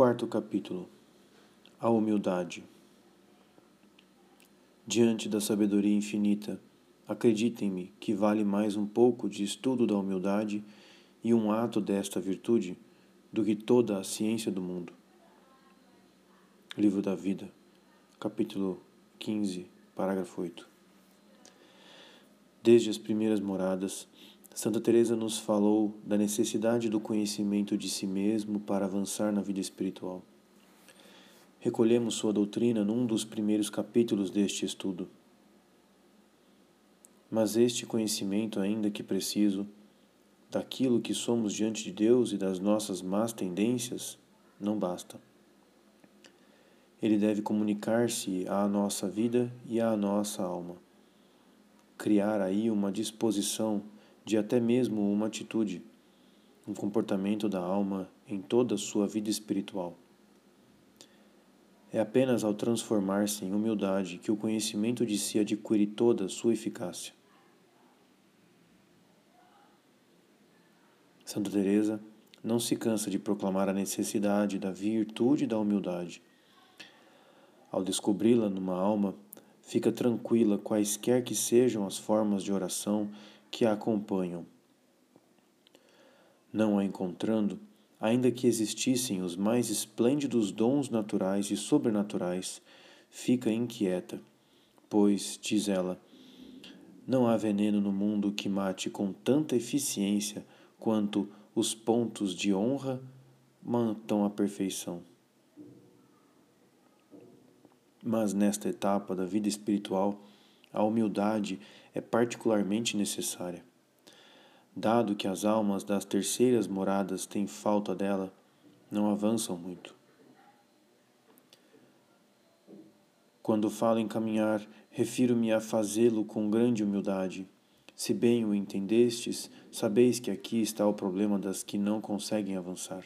Quarto capítulo A humildade. Diante da sabedoria infinita, acreditem-me que vale mais um pouco de estudo da humildade e um ato desta virtude do que toda a ciência do mundo. Livro da Vida, capítulo 15, parágrafo 8. Desde as primeiras moradas, Santa Teresa nos falou da necessidade do conhecimento de si mesmo para avançar na vida espiritual. Recolhemos sua doutrina num dos primeiros capítulos deste estudo. Mas este conhecimento, ainda que preciso, daquilo que somos diante de Deus e das nossas más tendências, não basta. Ele deve comunicar-se à nossa vida e à nossa alma. Criar aí uma disposição de até mesmo uma atitude, um comportamento da alma em toda a sua vida espiritual. É apenas ao transformar-se em humildade que o conhecimento de si adquire toda a sua eficácia. Santa Teresa não se cansa de proclamar a necessidade da virtude da humildade. Ao descobri-la numa alma, fica tranquila quaisquer que sejam as formas de oração que a acompanham. Não a encontrando, ainda que existissem os mais esplêndidos dons naturais e sobrenaturais, fica inquieta, pois, diz ela, não há veneno no mundo que mate com tanta eficiência quanto os pontos de honra matam a perfeição. Mas nesta etapa da vida espiritual, a humildade é particularmente necessária. Dado que as almas das terceiras moradas têm falta dela, não avançam muito. Quando falo em caminhar, refiro-me a fazê-lo com grande humildade. Se bem o entendestes, sabeis que aqui está o problema das que não conseguem avançar.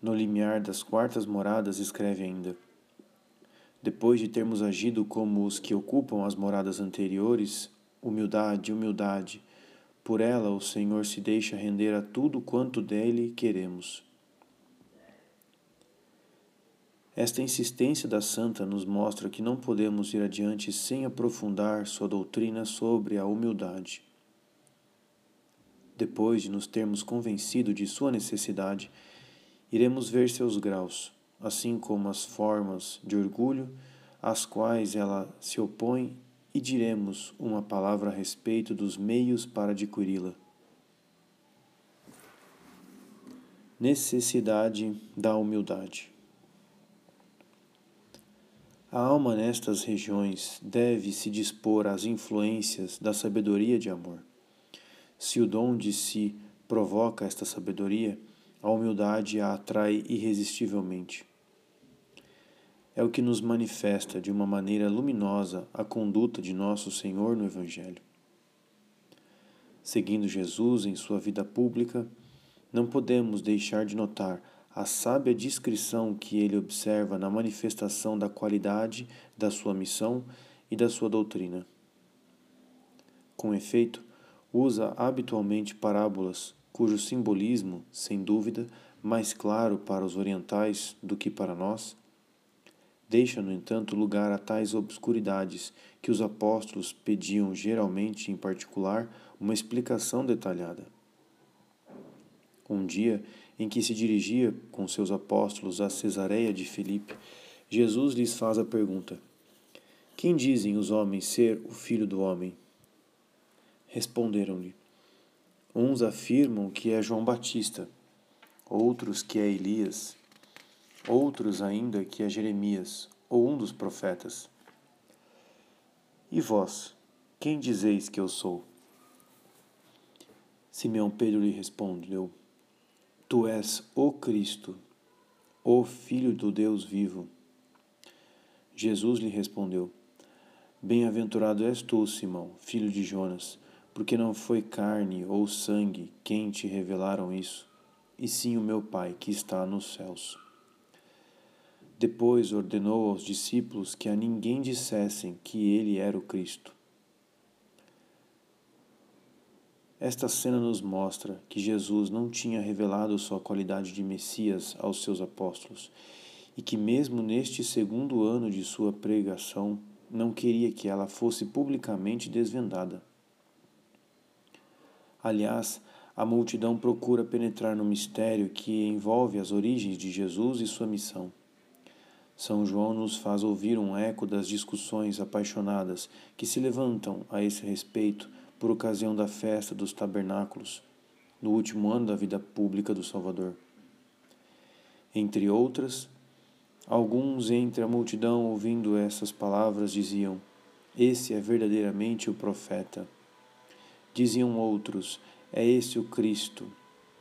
No limiar das quartas moradas, escreve ainda: depois de termos agido como os que ocupam as moradas anteriores, humildade, humildade, por ela o Senhor se deixa render a tudo quanto dele queremos. Esta insistência da santa nos mostra que não podemos ir adiante sem aprofundar sua doutrina sobre a humildade. Depois de nos termos convencido de sua necessidade, iremos ver seus graus assim como as formas de orgulho às quais ela se opõe, e diremos uma palavra a respeito dos meios para adquiri-la. Necessidade da humildade. A alma nestas regiões deve se dispor às influências da sabedoria de amor. Se o dom de si provoca esta sabedoria, a humildade a atrai irresistivelmente. É o que nos manifesta de uma maneira luminosa a conduta de nosso Senhor no Evangelho. Seguindo Jesus em sua vida pública, não podemos deixar de notar a sábia discrição que ele observa na manifestação da qualidade da sua missão e da sua doutrina. Com efeito, usa habitualmente parábolas cujo simbolismo, sem dúvida, mais claro para os orientais do que para nós, deixa, no entanto, lugar a tais obscuridades que os apóstolos pediam geralmente, em particular, uma explicação detalhada. Um dia em que se dirigia com seus apóstolos a Cesareia de Filipe, Jesus lhes faz a pergunta: Quem dizem os homens ser o filho do homem? Responderam-lhe: Uns afirmam que é João Batista, outros que é Elias, outros ainda que é Jeremias ou um dos profetas. E vós, quem dizeis que eu sou? Simeão Pedro lhe respondeu: Tu és o Cristo, o Filho do Deus vivo. Jesus lhe respondeu: Bem-aventurado és tu, Simão, filho de Jonas porque não foi carne ou sangue quem te revelaram isso, e sim o meu Pai que está nos céus. Depois ordenou aos discípulos que a ninguém dissessem que ele era o Cristo. Esta cena nos mostra que Jesus não tinha revelado sua qualidade de Messias aos seus apóstolos e que, mesmo neste segundo ano de sua pregação, não queria que ela fosse publicamente desvendada. Aliás, a multidão procura penetrar no mistério que envolve as origens de Jesus e sua missão. São João nos faz ouvir um eco das discussões apaixonadas que se levantam a esse respeito por ocasião da festa dos tabernáculos, no último ano da vida pública do Salvador. Entre outras, alguns entre a multidão ouvindo essas palavras diziam: Esse é verdadeiramente o profeta. Diziam outros: É esse o Cristo.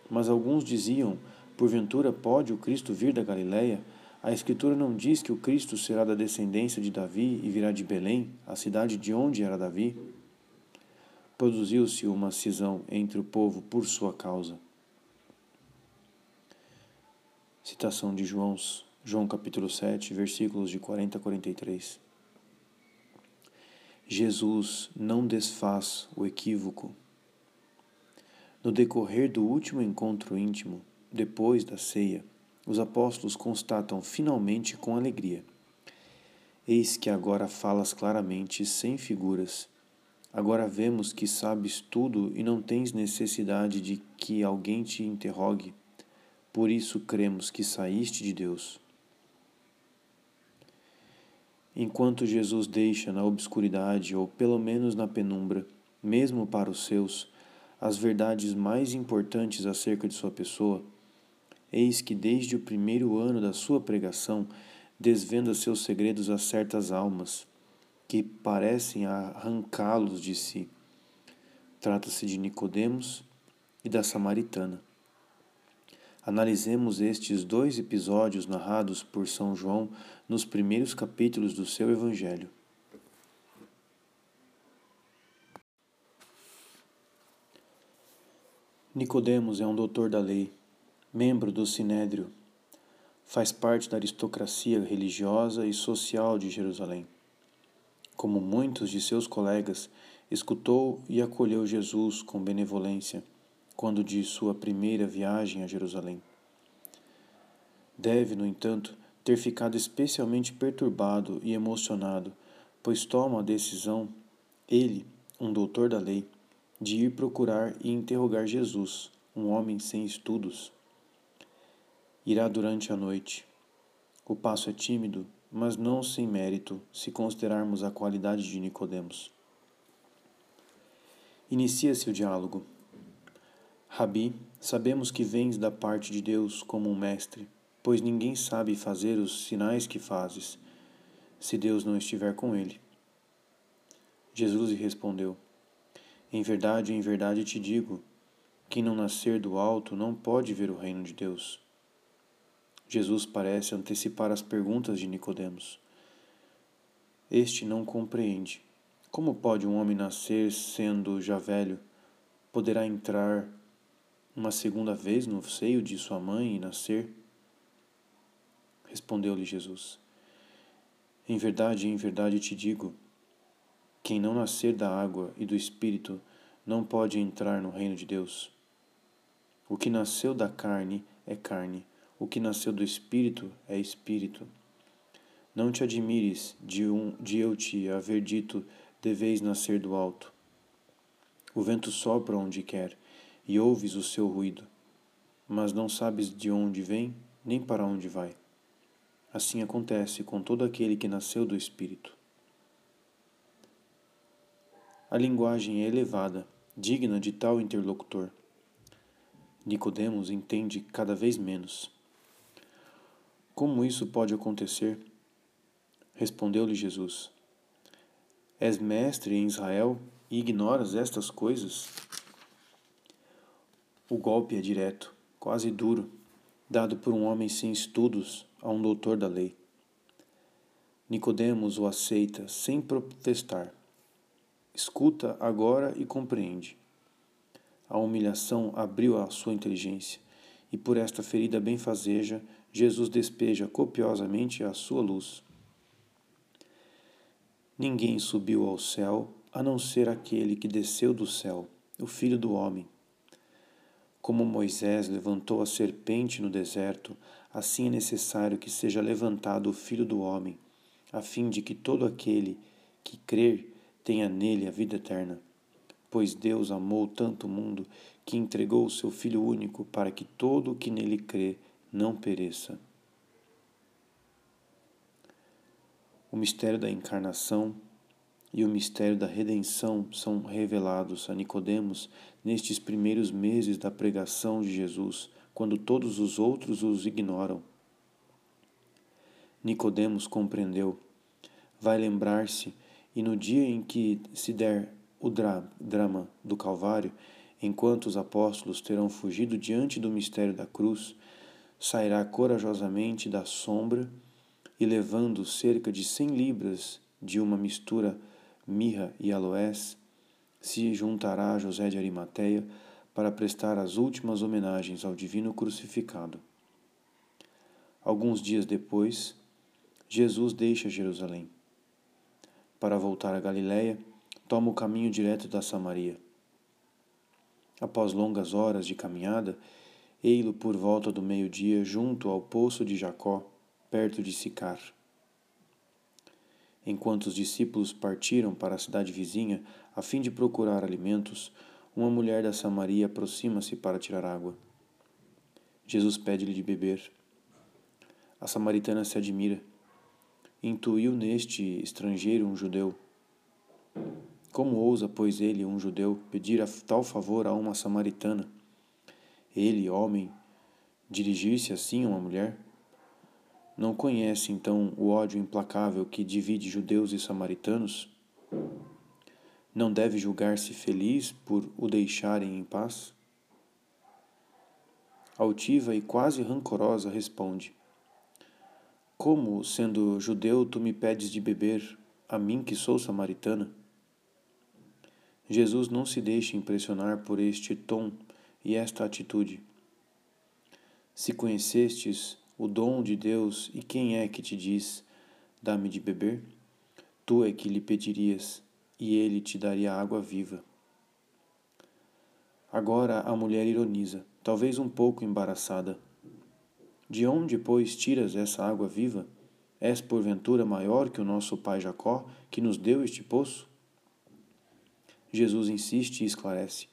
Mas alguns diziam: Porventura pode o Cristo vir da Galiléia? A Escritura não diz que o Cristo será da descendência de Davi e virá de Belém, a cidade de onde era Davi? produziu-se uma cisão entre o povo por sua causa. Citação de João, João capítulo 7, versículos de 40 a 43. Jesus não desfaz o equívoco. No decorrer do último encontro íntimo, depois da ceia, os apóstolos constatam finalmente com alegria: Eis que agora falas claramente, sem figuras Agora vemos que sabes tudo e não tens necessidade de que alguém te interrogue. Por isso cremos que saíste de Deus. Enquanto Jesus deixa na obscuridade, ou pelo menos na penumbra, mesmo para os seus, as verdades mais importantes acerca de sua pessoa, eis que desde o primeiro ano da sua pregação desvenda seus segredos a certas almas que parecem arrancá-los de si. Trata-se de Nicodemos e da Samaritana. Analisemos estes dois episódios narrados por São João nos primeiros capítulos do seu Evangelho. Nicodemos é um doutor da lei, membro do Sinédrio, faz parte da aristocracia religiosa e social de Jerusalém como muitos de seus colegas, escutou e acolheu Jesus com benevolência quando de sua primeira viagem a Jerusalém. Deve, no entanto, ter ficado especialmente perturbado e emocionado, pois toma a decisão, ele, um doutor da lei, de ir procurar e interrogar Jesus, um homem sem estudos. Irá durante a noite. O passo é tímido mas não sem mérito, se considerarmos a qualidade de Nicodemos. Inicia-se o diálogo. Rabi, sabemos que vens da parte de Deus como um mestre, pois ninguém sabe fazer os sinais que fazes, se Deus não estiver com ele. Jesus lhe respondeu: Em verdade, em verdade te digo, quem não nascer do alto não pode ver o reino de Deus. Jesus parece antecipar as perguntas de Nicodemos. Este não compreende. Como pode um homem nascer sendo já velho? Poderá entrar uma segunda vez no seio de sua mãe e nascer? Respondeu-lhe Jesus: Em verdade, em verdade te digo: quem não nascer da água e do espírito não pode entrar no reino de Deus. O que nasceu da carne é carne o que nasceu do Espírito é Espírito. Não te admires de, um, de eu te haver dito: deveis nascer do alto. O vento sopra onde quer, e ouves o seu ruído, mas não sabes de onde vem nem para onde vai. Assim acontece com todo aquele que nasceu do Espírito. A linguagem é elevada, digna de tal interlocutor. Nicodemos entende cada vez menos. Como isso pode acontecer? Respondeu-lhe Jesus: És mestre em Israel e ignoras estas coisas? O golpe é direto, quase duro, dado por um homem sem estudos a um doutor da lei. Nicodemos o aceita sem protestar. Escuta agora e compreende. A humilhação abriu a sua inteligência, e por esta ferida benfazeja Jesus despeja copiosamente a sua luz. Ninguém subiu ao céu a não ser aquele que desceu do céu, o Filho do Homem. Como Moisés levantou a serpente no deserto, assim é necessário que seja levantado o Filho do Homem, a fim de que todo aquele que crer tenha nele a vida eterna. Pois Deus amou tanto o mundo que entregou o seu Filho único para que todo o que nele crê não pereça. O mistério da encarnação e o mistério da redenção são revelados a Nicodemos nestes primeiros meses da pregação de Jesus, quando todos os outros os ignoram. Nicodemos compreendeu, vai lembrar-se, e no dia em que se der o dra drama do Calvário, enquanto os apóstolos terão fugido diante do mistério da cruz, sairá corajosamente da sombra e levando cerca de cem libras de uma mistura mirra e aloés, se juntará a José de Arimateia para prestar as últimas homenagens ao divino crucificado. Alguns dias depois, Jesus deixa Jerusalém. Para voltar a Galiléia, toma o caminho direto da Samaria. Após longas horas de caminhada, ei-lo por volta do meio-dia junto ao poço de Jacó, perto de Sicar. Enquanto os discípulos partiram para a cidade vizinha a fim de procurar alimentos, uma mulher da Samaria aproxima-se para tirar água. Jesus pede-lhe de beber. A samaritana se admira. Intuiu neste estrangeiro um judeu. Como ousa, pois ele, um judeu, pedir tal favor a uma samaritana? Ele, homem, dirigir-se assim a uma mulher? Não conhece então o ódio implacável que divide judeus e samaritanos? Não deve julgar-se feliz por o deixarem em paz? Altiva e quase rancorosa responde: Como, sendo judeu, tu me pedes de beber, a mim que sou samaritana? Jesus não se deixa impressionar por este tom e esta atitude. Se conhecestes o dom de Deus, e quem é que te diz: Dá-me de beber? Tu é que lhe pedirias, e ele te daria água viva. Agora a mulher ironiza, talvez um pouco embaraçada. De onde, pois, tiras essa água viva? És porventura maior que o nosso pai Jacó, que nos deu este poço? Jesus insiste e esclarece: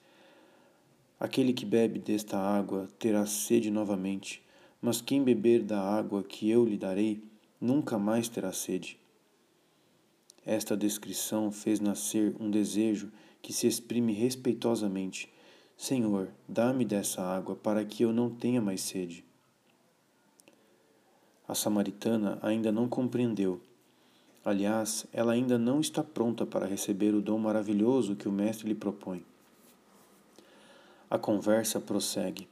Aquele que bebe desta água terá sede novamente mas quem beber da água que eu lhe darei, nunca mais terá sede. Esta descrição fez nascer um desejo que se exprime respeitosamente: Senhor, dá-me dessa água para que eu não tenha mais sede. A samaritana ainda não compreendeu. Aliás, ela ainda não está pronta para receber o dom maravilhoso que o Mestre lhe propõe. A conversa prossegue.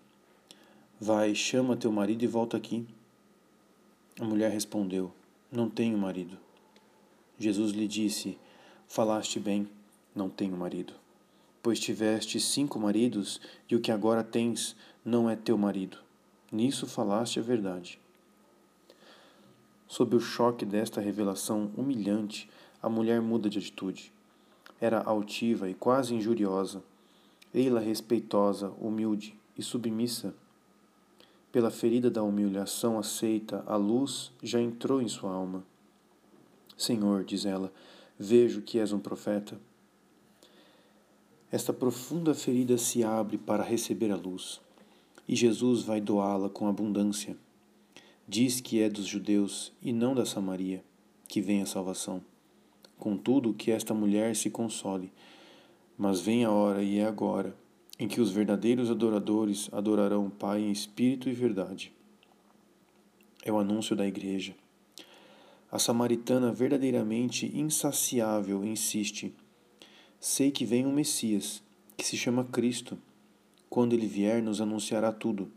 Vai, chama teu marido e volta aqui. A mulher respondeu: Não tenho marido. Jesus lhe disse: Falaste bem, não tenho marido. Pois tiveste cinco maridos e o que agora tens não é teu marido. Nisso falaste a verdade. Sob o choque desta revelação humilhante, a mulher muda de atitude. Era altiva e quase injuriosa, ei-la respeitosa, humilde e submissa pela ferida da humilhação aceita, a luz já entrou em sua alma. Senhor, diz ela, vejo que és um profeta. Esta profunda ferida se abre para receber a luz, e Jesus vai doá-la com abundância. Diz que é dos judeus e não da Samaria que vem a salvação. Contudo, que esta mulher se console, mas vem a hora e é agora em que os verdadeiros adoradores adorarão o Pai em espírito e verdade. É o anúncio da Igreja. A samaritana, verdadeiramente insaciável, insiste: Sei que vem um Messias, que se chama Cristo. Quando ele vier, nos anunciará tudo.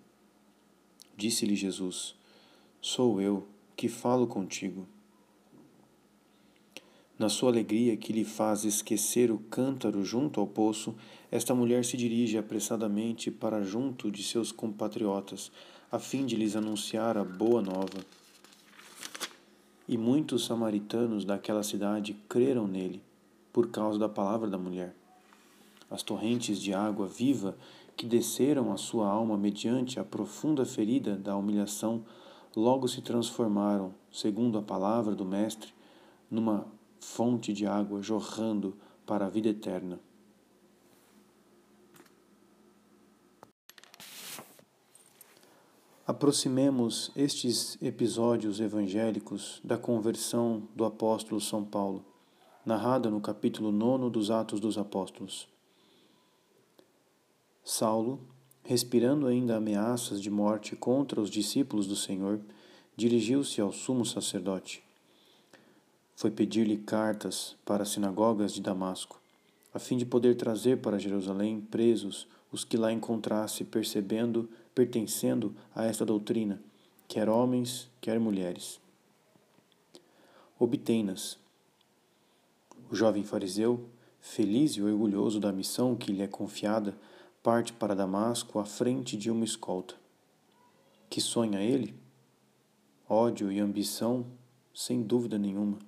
Disse-lhe Jesus: Sou eu que falo contigo. Na sua alegria, que lhe faz esquecer o cântaro junto ao poço, esta mulher se dirige apressadamente para junto de seus compatriotas, a fim de lhes anunciar a boa nova. E muitos samaritanos daquela cidade creram nele, por causa da palavra da mulher. As torrentes de água viva que desceram a sua alma mediante a profunda ferida da humilhação, logo se transformaram, segundo a palavra do Mestre, numa fonte de água jorrando para a vida eterna. Aproximemos estes episódios evangélicos da conversão do apóstolo São Paulo, narrada no capítulo 9 dos Atos dos Apóstolos. Saulo, respirando ainda ameaças de morte contra os discípulos do Senhor, dirigiu-se ao sumo sacerdote. Foi pedir-lhe cartas para as sinagogas de Damasco, a fim de poder trazer para Jerusalém presos os que lá encontrasse percebendo, pertencendo a esta doutrina, quer homens, quer mulheres. Obtém-nas. O jovem fariseu, feliz e orgulhoso da missão que lhe é confiada, parte para Damasco à frente de uma escolta. Que sonha ele? Ódio e ambição, sem dúvida nenhuma.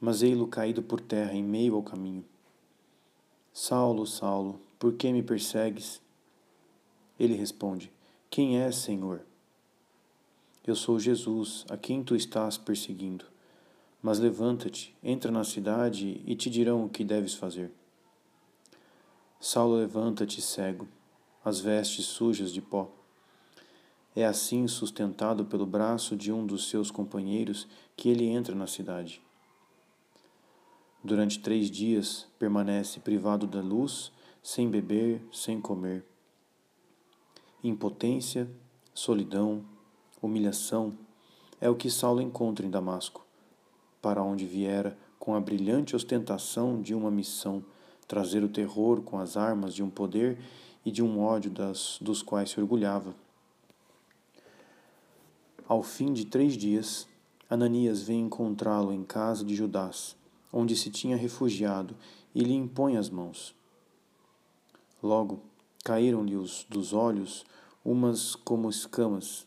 Mas ei-lo caído por terra em meio ao caminho. Saulo, Saulo, por que me persegues? Ele responde: Quem és, Senhor? Eu sou Jesus, a quem tu estás perseguindo. Mas levanta-te, entra na cidade e te dirão o que deves fazer. Saulo levanta-te cego, as vestes sujas de pó. É assim, sustentado pelo braço de um dos seus companheiros, que ele entra na cidade. Durante três dias permanece privado da luz, sem beber, sem comer. Impotência, solidão, humilhação é o que Saulo encontra em Damasco, para onde viera com a brilhante ostentação de uma missão trazer o terror com as armas de um poder e de um ódio das, dos quais se orgulhava. Ao fim de três dias, Ananias vem encontrá-lo em casa de Judás, onde se tinha refugiado, e lhe impõe as mãos. Logo, caíram-lhe dos olhos umas como escamas,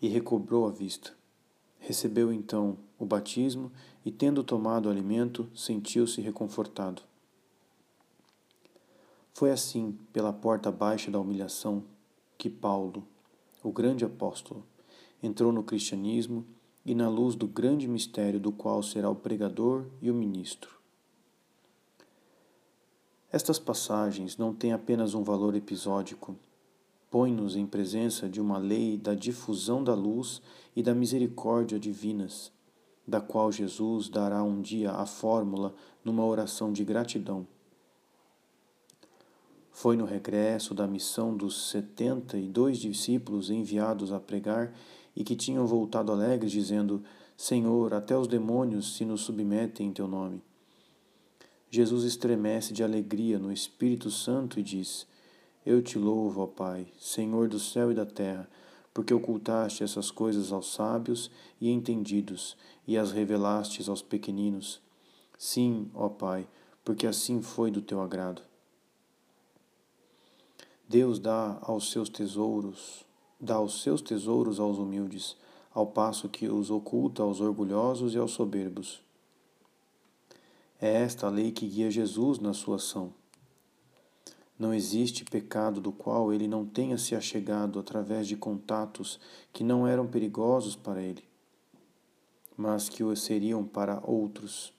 e recobrou a vista. Recebeu então o batismo e, tendo tomado o alimento, sentiu-se reconfortado. Foi assim, pela porta baixa da humilhação, que Paulo, o grande apóstolo, entrou no cristianismo e na luz do grande mistério do qual será o pregador e o ministro. Estas passagens não têm apenas um valor episódico, põe-nos em presença de uma lei da difusão da luz e da misericórdia divinas, da qual Jesus dará um dia a fórmula numa oração de gratidão foi no regresso da missão dos setenta e dois discípulos enviados a pregar e que tinham voltado alegres, dizendo: Senhor, até os demônios se nos submetem em teu nome. Jesus estremece de alegria no Espírito Santo e diz: Eu te louvo, ó Pai, Senhor do céu e da terra, porque ocultaste essas coisas aos sábios e entendidos e as revelastes aos pequeninos. Sim, ó Pai, porque assim foi do teu agrado. Deus dá aos seus tesouros, dá os seus tesouros aos humildes, ao passo que os oculta aos orgulhosos e aos soberbos. É esta a lei que guia Jesus na sua ação. Não existe pecado do qual ele não tenha se achegado através de contatos que não eram perigosos para ele, mas que o seriam para outros.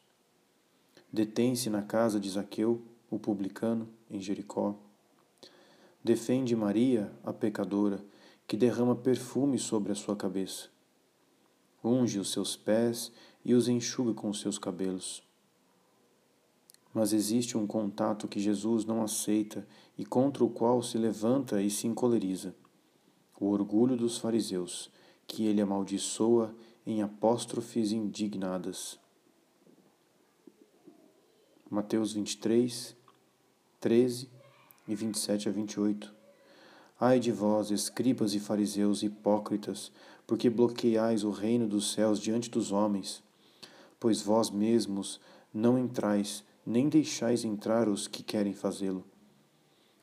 Detém-se na casa de Zaqueu, o publicano, em Jericó defende Maria, a pecadora, que derrama perfume sobre a sua cabeça. Unge os seus pés e os enxuga com os seus cabelos. Mas existe um contato que Jesus não aceita e contra o qual se levanta e se encoleriza: o orgulho dos fariseus, que ele amaldiçoa em apóstrofes indignadas. Mateus 23, 13 e 27 a 28. Ai de vós, escribas e fariseus hipócritas, porque bloqueais o reino dos céus diante dos homens, pois vós mesmos não entrais, nem deixais entrar os que querem fazê-lo.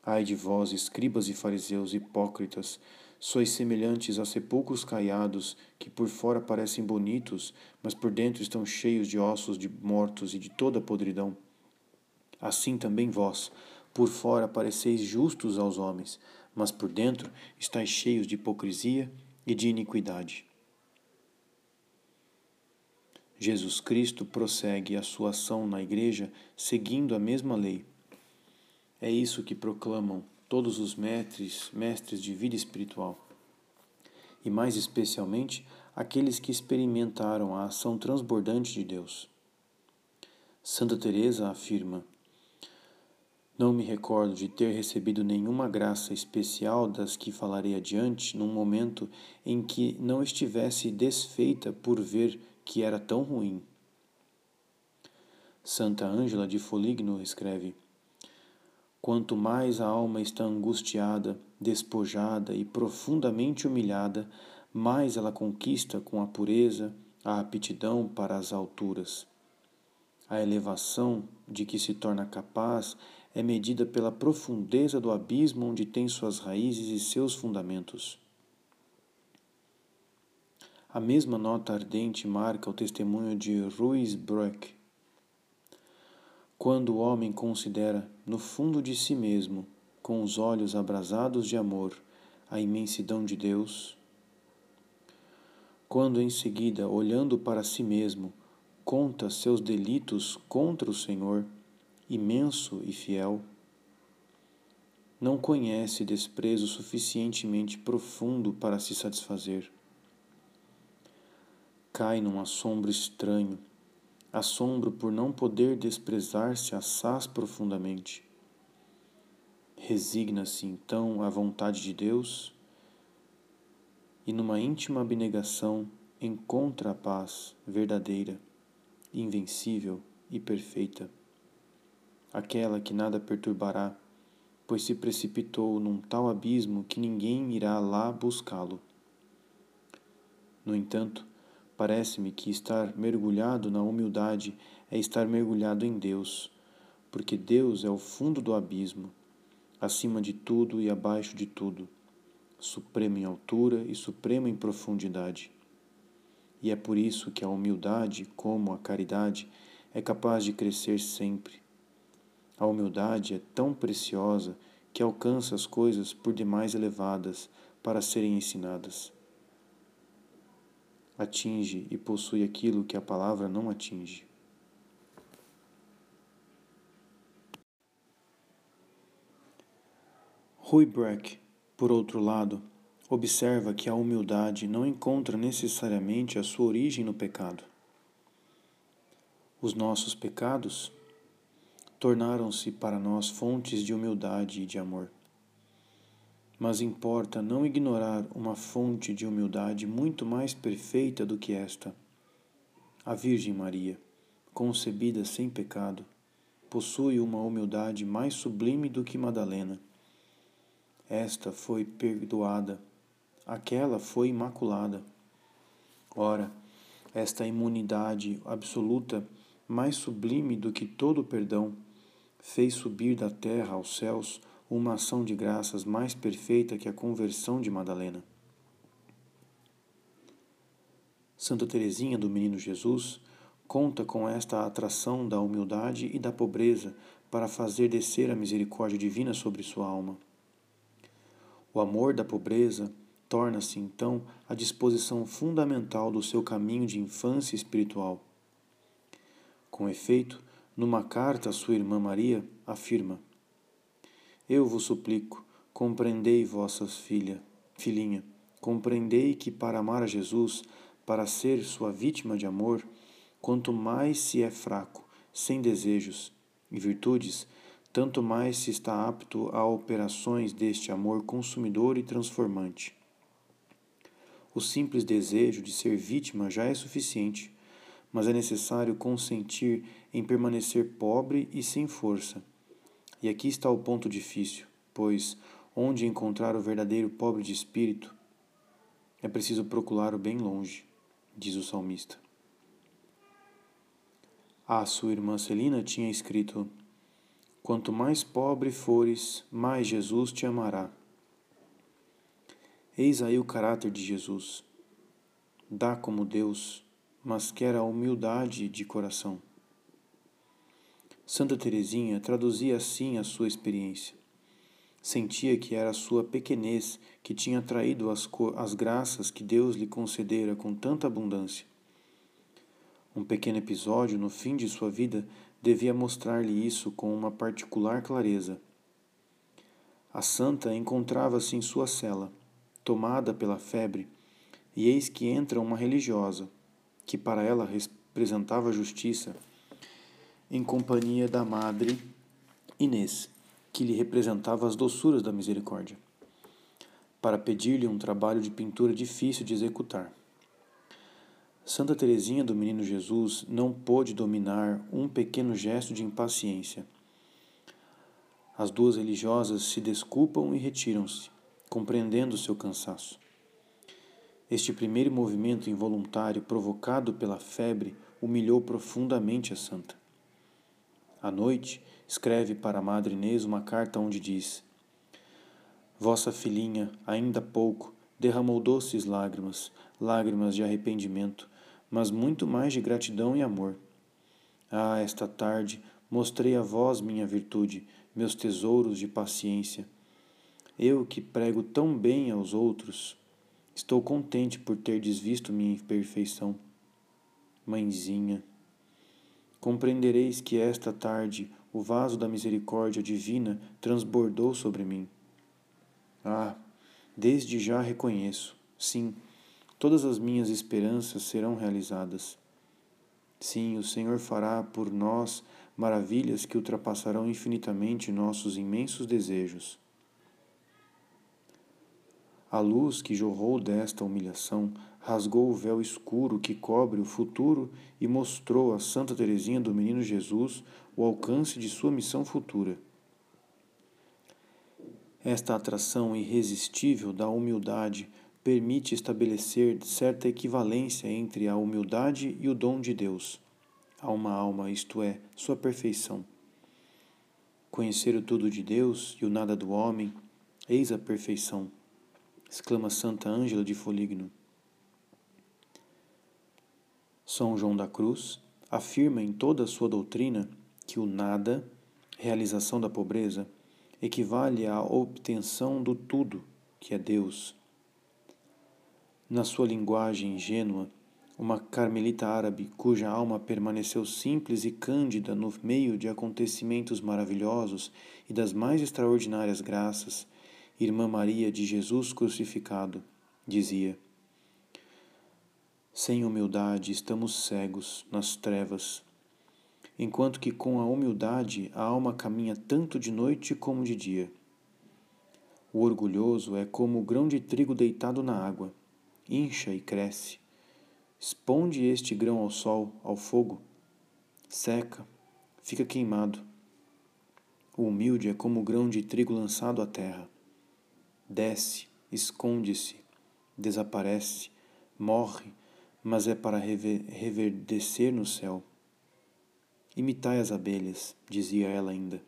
Ai de vós, escribas e fariseus hipócritas, sois semelhantes a sepulcros caiados, que por fora parecem bonitos, mas por dentro estão cheios de ossos de mortos e de toda podridão. Assim também vós, por fora pareceis justos aos homens, mas por dentro estáis cheios de hipocrisia e de iniquidade. Jesus Cristo prossegue a sua ação na Igreja seguindo a mesma lei. É isso que proclamam todos os mestres, mestres de vida espiritual, e mais especialmente aqueles que experimentaram a ação transbordante de Deus. Santa Teresa afirma: Não me recordo de ter recebido nenhuma graça especial das que falarei adiante num momento em que não estivesse desfeita por ver que era tão ruim. Santa Ângela de Foligno escreve: Quanto mais a alma está angustiada, despojada e profundamente humilhada, mais ela conquista com a pureza a aptidão para as alturas. A elevação de que se torna capaz é medida pela profundeza do abismo onde tem suas raízes e seus fundamentos. A mesma nota ardente marca o testemunho de Ruiz Breck. Quando o homem considera, no fundo de si mesmo, com os olhos abrasados de amor, a imensidão de Deus, quando em seguida, olhando para si mesmo, conta seus delitos contra o Senhor, imenso e fiel, não conhece desprezo suficientemente profundo para se satisfazer. Cai num assombro estranho, assombro por não poder desprezar-se assaz profundamente. Resigna-se então à vontade de Deus e, numa íntima abnegação, encontra a paz verdadeira, invencível e perfeita, aquela que nada perturbará, pois se precipitou num tal abismo que ninguém irá lá buscá-lo. No entanto, Parece-me que estar mergulhado na humildade é estar mergulhado em Deus, porque Deus é o fundo do abismo, acima de tudo e abaixo de tudo, supremo em altura e supremo em profundidade. E é por isso que a humildade, como a caridade, é capaz de crescer sempre. A humildade é tão preciosa que alcança as coisas por demais elevadas para serem ensinadas atinge e possui aquilo que a palavra não atinge. Rui Breck, por outro lado, observa que a humildade não encontra necessariamente a sua origem no pecado. Os nossos pecados tornaram-se para nós fontes de humildade e de amor mas importa não ignorar uma fonte de humildade muito mais perfeita do que esta. A Virgem Maria, concebida sem pecado, possui uma humildade mais sublime do que Madalena. Esta foi perdoada, aquela foi imaculada. Ora, esta imunidade absoluta, mais sublime do que todo perdão, fez subir da terra aos céus uma ação de graças mais perfeita que a conversão de Madalena. Santa Teresinha do Menino Jesus conta com esta atração da humildade e da pobreza para fazer descer a misericórdia divina sobre sua alma. O amor da pobreza torna-se então a disposição fundamental do seu caminho de infância espiritual. Com efeito, numa carta à sua irmã Maria, afirma: eu vos suplico, compreendei, vossa filha, filhinha, compreendei que para amar a Jesus, para ser sua vítima de amor, quanto mais se é fraco, sem desejos e virtudes, tanto mais se está apto a operações deste amor consumidor e transformante. O simples desejo de ser vítima já é suficiente, mas é necessário consentir em permanecer pobre e sem força e aqui está o ponto difícil, pois onde encontrar o verdadeiro pobre de espírito é preciso procurar o bem longe, diz o salmista. A sua irmã Celina tinha escrito: Quanto mais pobre fores, mais Jesus te amará. Eis aí o caráter de Jesus. Dá como Deus, mas quer a humildade de coração. Santa Teresinha traduzia assim a sua experiência. Sentia que era a sua pequenez que tinha atraído as, as graças que Deus lhe concedera com tanta abundância. Um pequeno episódio no fim de sua vida devia mostrar-lhe isso com uma particular clareza. A santa encontrava-se em sua cela, tomada pela febre, e eis que entra uma religiosa, que para ela representava justiça, em companhia da madre Inês, que lhe representava as doçuras da misericórdia, para pedir-lhe um trabalho de pintura difícil de executar. Santa Teresinha do Menino Jesus não pôde dominar um pequeno gesto de impaciência. As duas religiosas se desculpam e retiram-se, compreendendo seu cansaço. Este primeiro movimento involuntário provocado pela febre humilhou profundamente a santa. À noite, escreve para a Madre Inês uma carta onde diz: Vossa filhinha, ainda há pouco, derramou doces lágrimas, lágrimas de arrependimento, mas muito mais de gratidão e amor. Ah, esta tarde mostrei a vós minha virtude, meus tesouros de paciência. Eu que prego tão bem aos outros, Estou contente por ter desvisto minha imperfeição. Mãezinha, compreendereis que esta tarde o vaso da misericórdia divina transbordou sobre mim. Ah, desde já reconheço, sim, todas as minhas esperanças serão realizadas. Sim, o Senhor fará por nós maravilhas que ultrapassarão infinitamente nossos imensos desejos. A luz que jorrou desta humilhação rasgou o véu escuro que cobre o futuro e mostrou a Santa Teresinha do Menino Jesus o alcance de sua missão futura. Esta atração irresistível da humildade permite estabelecer certa equivalência entre a humildade e o dom de Deus, a uma alma, isto é, sua perfeição. Conhecer o tudo de Deus e o nada do homem, eis a perfeição exclama Santa Ângela de Foligno. São João da Cruz afirma em toda a sua doutrina que o nada, realização da pobreza, equivale à obtenção do tudo, que é Deus. Na sua linguagem ingênua, uma carmelita árabe cuja alma permaneceu simples e cândida no meio de acontecimentos maravilhosos e das mais extraordinárias graças, Irmã Maria de Jesus crucificado, dizia: Sem humildade estamos cegos nas trevas, enquanto que com a humildade a alma caminha tanto de noite como de dia. O orgulhoso é como o grão de trigo deitado na água, incha e cresce. Esponde este grão ao sol, ao fogo, seca, fica queimado. O humilde é como o grão de trigo lançado à terra desce, esconde-se, desaparece, morre, mas é para reverdecer no céu. Imitai as abelhas, dizia ela ainda.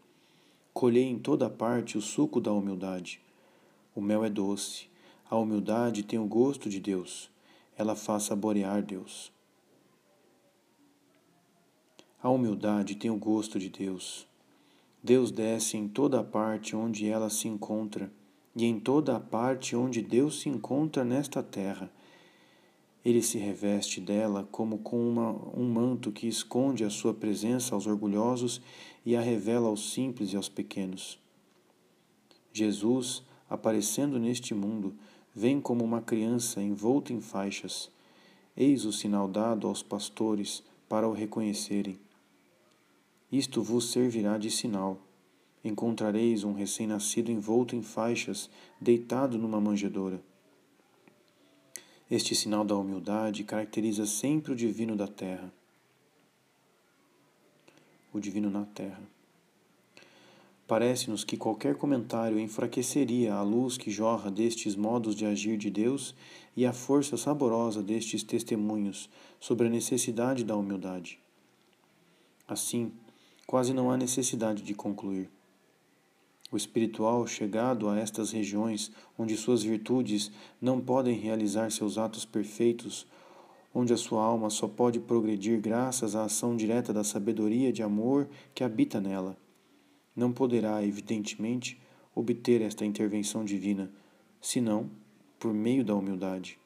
Colhei em toda parte o suco da humildade. O mel é doce, a humildade tem o gosto de Deus, ela faz saborear Deus. A humildade tem o gosto de Deus. Deus desce em toda parte onde ela se encontra e em toda a parte onde Deus se encontra nesta terra. Ele se reveste dela como com uma, um manto que esconde a sua presença aos orgulhosos e a revela aos simples e aos pequenos. Jesus, aparecendo neste mundo, vem como uma criança envolta em faixas. Eis o sinal dado aos pastores para o reconhecerem. Isto vos servirá de sinal encontrareis um recém-nascido envolto em faixas, deitado numa manjedoura. Este sinal da humildade caracteriza sempre o divino da terra. O divino na terra. Parece-nos que qualquer comentário enfraqueceria a luz que jorra destes modos de agir de Deus e a força saborosa destes testemunhos sobre a necessidade da humildade. Assim, quase não há necessidade de concluir. O espiritual, chegado a estas regiões onde suas virtudes não podem realizar seus atos perfeitos, onde a sua alma só pode progredir graças à ação direta da sabedoria de amor que habita nela. Não poderá, evidentemente, obter esta intervenção divina, senão por meio da humildade.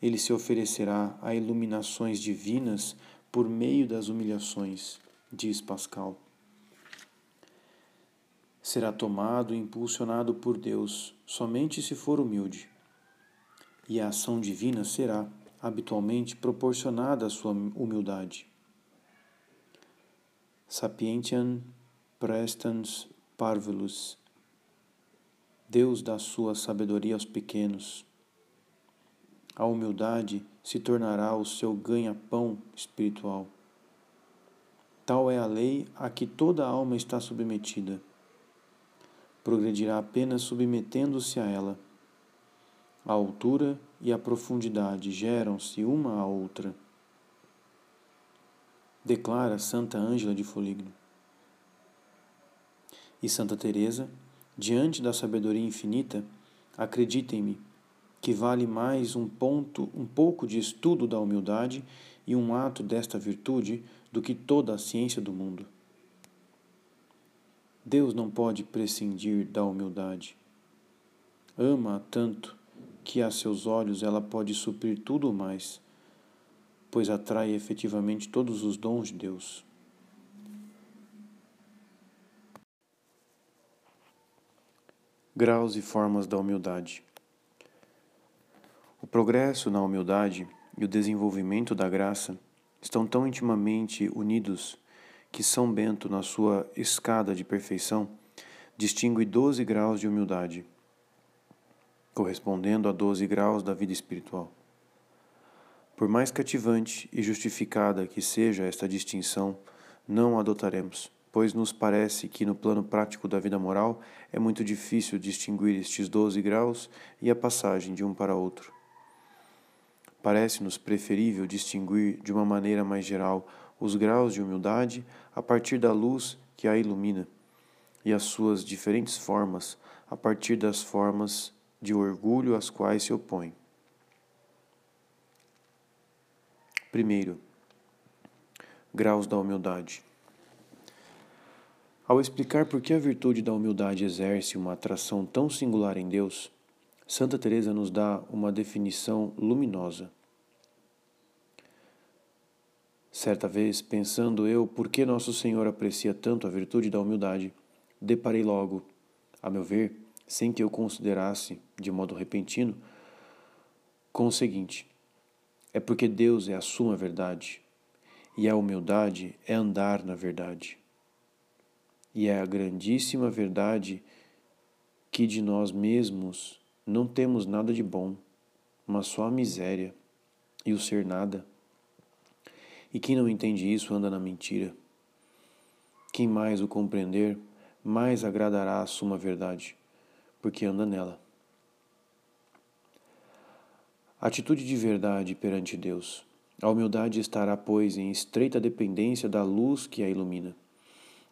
Ele se oferecerá a iluminações divinas por meio das humilhações, diz Pascal. Será tomado e impulsionado por Deus somente se for humilde. E a ação divina será, habitualmente proporcionada à sua humildade. Sapientiam prestans parvulus. Deus dá sua sabedoria aos pequenos. A humildade se tornará o seu ganha-pão espiritual. Tal é a lei a que toda alma está submetida. Progredirá apenas submetendo-se a ela. A altura e a profundidade geram-se uma à outra. Declara Santa Ângela de Foligno. E Santa Teresa, diante da sabedoria infinita, acreditem-me que vale mais um ponto, um pouco de estudo da humildade e um ato desta virtude do que toda a ciência do mundo. Deus não pode prescindir da humildade. Ama-a tanto que a seus olhos ela pode suprir tudo mais, pois atrai efetivamente todos os dons de Deus. Graus e formas da humildade. O progresso na humildade e o desenvolvimento da graça estão tão intimamente unidos que São Bento, na sua escada de perfeição, distingue doze graus de humildade correspondendo a 12 graus da vida espiritual. Por mais cativante e justificada que seja esta distinção, não a adotaremos, pois nos parece que no plano prático da vida moral é muito difícil distinguir estes 12 graus e a passagem de um para outro. Parece-nos preferível distinguir de uma maneira mais geral os graus de humildade a partir da luz que a ilumina e as suas diferentes formas a partir das formas de orgulho às quais se opõe. Primeiro, graus da humildade. Ao explicar por que a virtude da humildade exerce uma atração tão singular em Deus, Santa Teresa nos dá uma definição luminosa. Certa vez, pensando eu por que nosso Senhor aprecia tanto a virtude da humildade, deparei logo, a meu ver, sem que eu considerasse de modo repentino, com o seguinte: é porque Deus é a suma verdade, e a humildade é andar na verdade. E é a grandíssima verdade que de nós mesmos não temos nada de bom, mas só a miséria e o ser nada. E quem não entende isso anda na mentira. Quem mais o compreender, mais agradará a suma verdade porque anda nela. Atitude de verdade perante Deus. A humildade estará, pois, em estreita dependência da luz que a ilumina.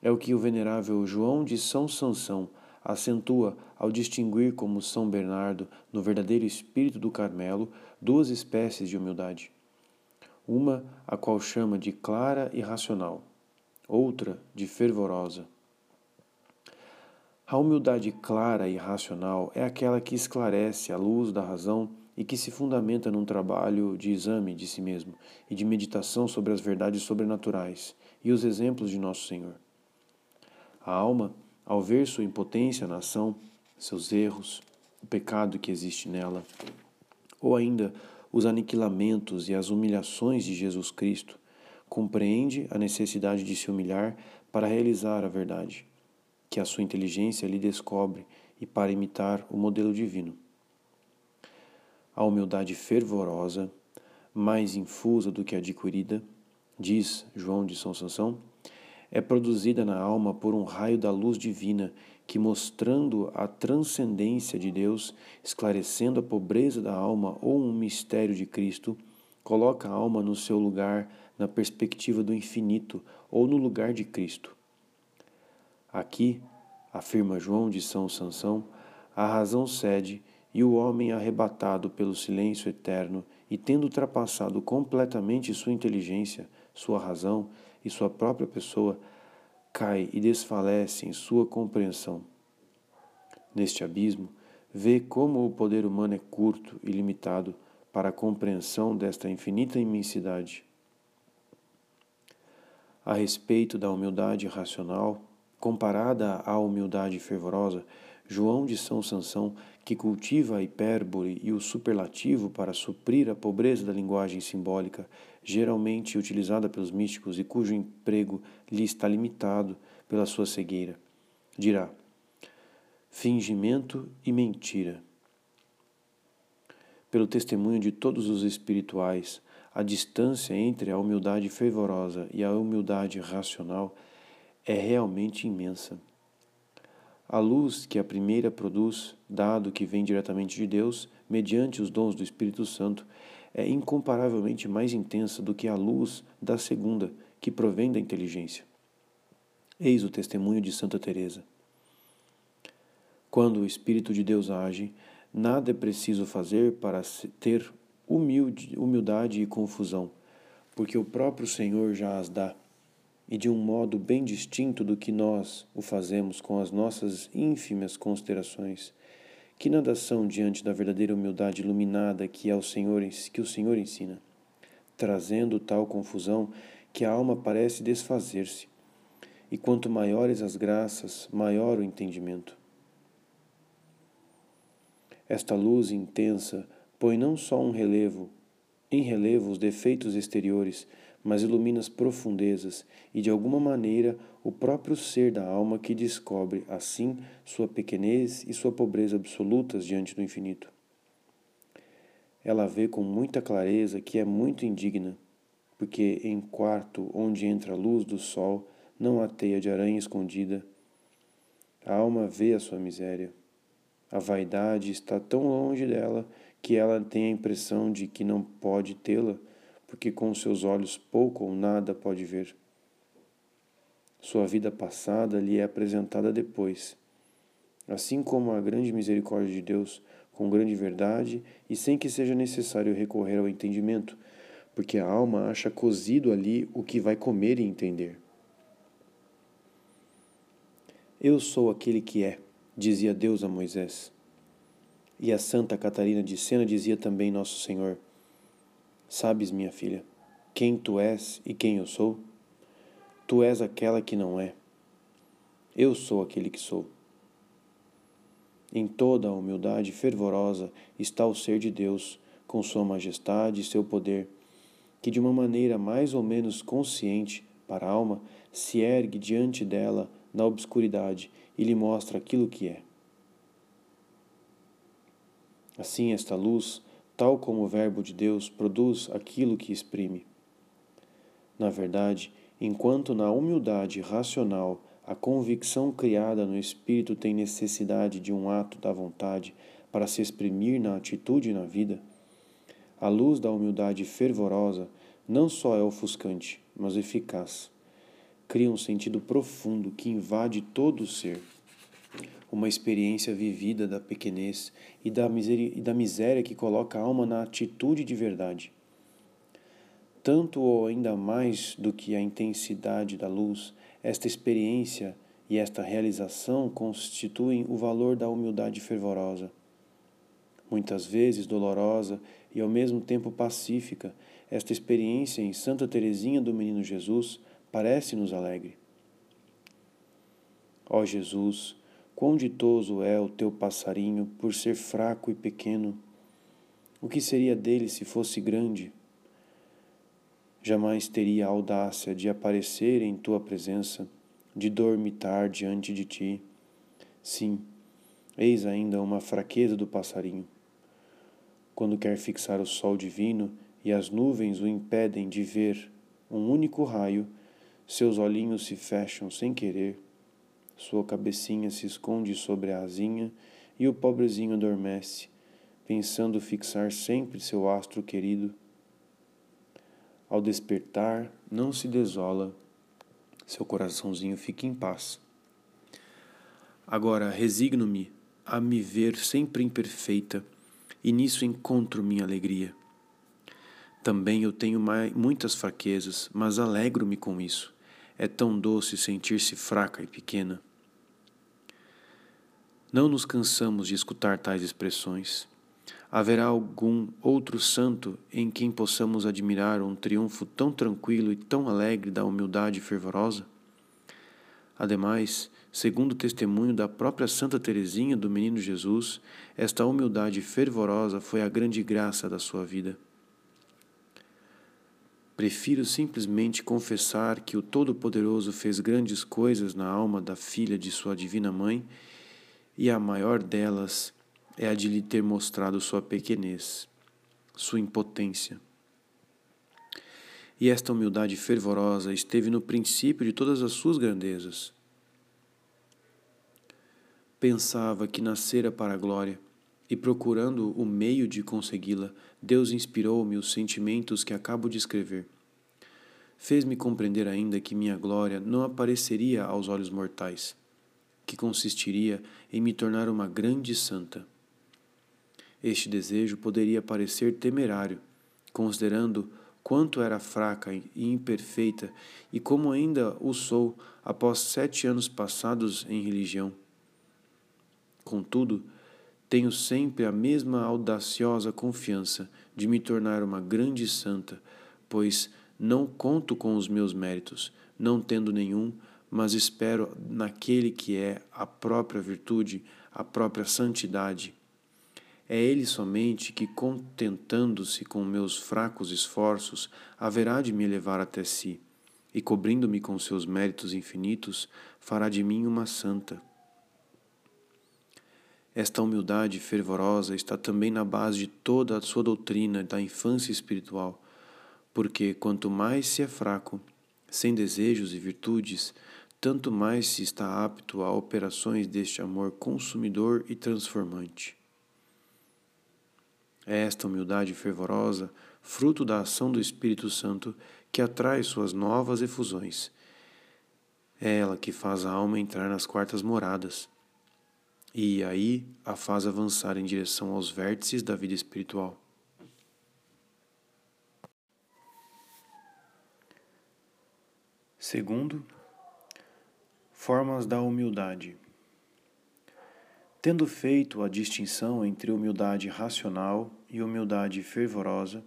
É o que o venerável João de São Sansão acentua ao distinguir como São Bernardo, no verdadeiro espírito do Carmelo, duas espécies de humildade. Uma, a qual chama de clara e racional, outra, de fervorosa. A humildade clara e racional é aquela que esclarece à luz da razão e que se fundamenta num trabalho de exame de si mesmo e de meditação sobre as verdades sobrenaturais e os exemplos de Nosso Senhor. A alma, ao ver sua impotência na ação, seus erros, o pecado que existe nela, ou ainda os aniquilamentos e as humilhações de Jesus Cristo, compreende a necessidade de se humilhar para realizar a verdade que a sua inteligência lhe descobre e para imitar o modelo divino. A humildade fervorosa, mais infusa do que adquirida, diz João de São Sansão, é produzida na alma por um raio da luz divina que, mostrando a transcendência de Deus, esclarecendo a pobreza da alma ou um mistério de Cristo, coloca a alma no seu lugar na perspectiva do infinito ou no lugar de Cristo. Aqui, afirma João de São Sansão, a razão cede e o homem arrebatado pelo silêncio eterno e tendo ultrapassado completamente sua inteligência, sua razão e sua própria pessoa, cai e desfalece em sua compreensão. Neste abismo, vê como o poder humano é curto e limitado para a compreensão desta infinita imensidade. A respeito da humildade racional, comparada à humildade fervorosa, João de São Sansão, que cultiva a hipérbole e o superlativo para suprir a pobreza da linguagem simbólica, geralmente utilizada pelos místicos e cujo emprego lhe está limitado pela sua cegueira, dirá: fingimento e mentira. Pelo testemunho de todos os espirituais, a distância entre a humildade fervorosa e a humildade racional é realmente imensa. A luz que a primeira produz, dado que vem diretamente de Deus, mediante os dons do Espírito Santo, é incomparavelmente mais intensa do que a luz da segunda, que provém da inteligência. Eis o testemunho de Santa Teresa. Quando o Espírito de Deus age, nada é preciso fazer para ter humilde, humildade e confusão, porque o próprio Senhor já as dá e de um modo bem distinto do que nós o fazemos com as nossas ínfimas considerações, que nada são diante da verdadeira humildade iluminada que é o Senhor que o Senhor ensina, trazendo tal confusão que a alma parece desfazer-se. E quanto maiores as graças, maior o entendimento. Esta luz intensa põe não só um relevo, em relevo os defeitos exteriores, mas ilumina as profundezas e, de alguma maneira, o próprio ser da alma que descobre, assim, sua pequenez e sua pobreza absolutas diante do infinito. Ela vê com muita clareza que é muito indigna, porque em quarto onde entra a luz do sol não há teia de aranha escondida. A alma vê a sua miséria. A vaidade está tão longe dela que ela tem a impressão de que não pode tê-la porque com seus olhos pouco ou nada pode ver. Sua vida passada lhe é apresentada depois, assim como a grande misericórdia de Deus, com grande verdade e sem que seja necessário recorrer ao entendimento, porque a alma acha cozido ali o que vai comer e entender. Eu sou aquele que é, dizia Deus a Moisés. E a Santa Catarina de Sena dizia também Nosso Senhor. Sabes, minha filha, quem tu és e quem eu sou? Tu és aquela que não é. Eu sou aquele que sou. Em toda a humildade fervorosa está o ser de Deus, com sua majestade e seu poder, que de uma maneira mais ou menos consciente para a alma se ergue diante dela na obscuridade e lhe mostra aquilo que é. Assim, esta luz tal como o Verbo de Deus produz aquilo que exprime. Na verdade, enquanto na humildade racional a convicção criada no espírito tem necessidade de um ato da vontade para se exprimir na atitude e na vida, a luz da humildade fervorosa não só é ofuscante, mas eficaz. Cria um sentido profundo que invade todo o ser uma experiência vivida da pequenez e da, miséria, e da miséria que coloca a alma na atitude de verdade. Tanto ou ainda mais do que a intensidade da luz, esta experiência e esta realização constituem o valor da humildade fervorosa. Muitas vezes dolorosa e ao mesmo tempo pacífica, esta experiência em Santa Teresinha do Menino Jesus parece-nos alegre. Ó Jesus, Quão ditoso é o teu passarinho por ser fraco e pequeno! O que seria dele se fosse grande? Jamais teria a audácia de aparecer em tua presença, de dormitar diante de ti. Sim, eis ainda uma fraqueza do passarinho. Quando quer fixar o sol divino e as nuvens o impedem de ver um único raio, seus olhinhos se fecham sem querer sua cabecinha se esconde sobre a asinha e o pobrezinho adormece, pensando fixar sempre seu astro querido. Ao despertar, não se desola, seu coraçãozinho fica em paz. Agora resigno-me a me ver sempre imperfeita, e nisso encontro minha alegria. Também eu tenho muitas fraquezas, mas alegro-me com isso. É tão doce sentir-se fraca e pequena. Não nos cansamos de escutar tais expressões. Haverá algum outro santo em quem possamos admirar um triunfo tão tranquilo e tão alegre da humildade fervorosa? Ademais, segundo o testemunho da própria Santa Teresinha do Menino Jesus, esta humildade fervorosa foi a grande graça da sua vida. Prefiro simplesmente confessar que o Todo-Poderoso fez grandes coisas na alma da filha de sua Divina Mãe, e a maior delas é a de lhe ter mostrado sua pequenez, sua impotência. E esta humildade fervorosa esteve no princípio de todas as suas grandezas. Pensava que nascera para a glória, e procurando o meio de consegui-la, Deus inspirou-me os sentimentos que acabo de escrever. Fez-me compreender ainda que minha glória não apareceria aos olhos mortais, que consistiria em me tornar uma grande santa. Este desejo poderia parecer temerário, considerando quanto era fraca e imperfeita e como ainda o sou após sete anos passados em religião. Contudo, tenho sempre a mesma audaciosa confiança de me tornar uma grande santa, pois não conto com os meus méritos, não tendo nenhum, mas espero naquele que é a própria virtude, a própria santidade é Ele somente que, contentando-se com meus fracos esforços, haverá de me levar até si, e cobrindo-me com seus méritos infinitos, fará de mim uma santa. Esta humildade fervorosa está também na base de toda a sua doutrina da infância espiritual, porque quanto mais se é fraco, sem desejos e virtudes, tanto mais se está apto a operações deste amor consumidor e transformante. É esta humildade fervorosa, fruto da ação do Espírito Santo, que atrai suas novas efusões. É ela que faz a alma entrar nas quartas moradas e aí a faz avançar em direção aos vértices da vida espiritual. Segundo, formas da humildade. Tendo feito a distinção entre humildade racional e humildade fervorosa,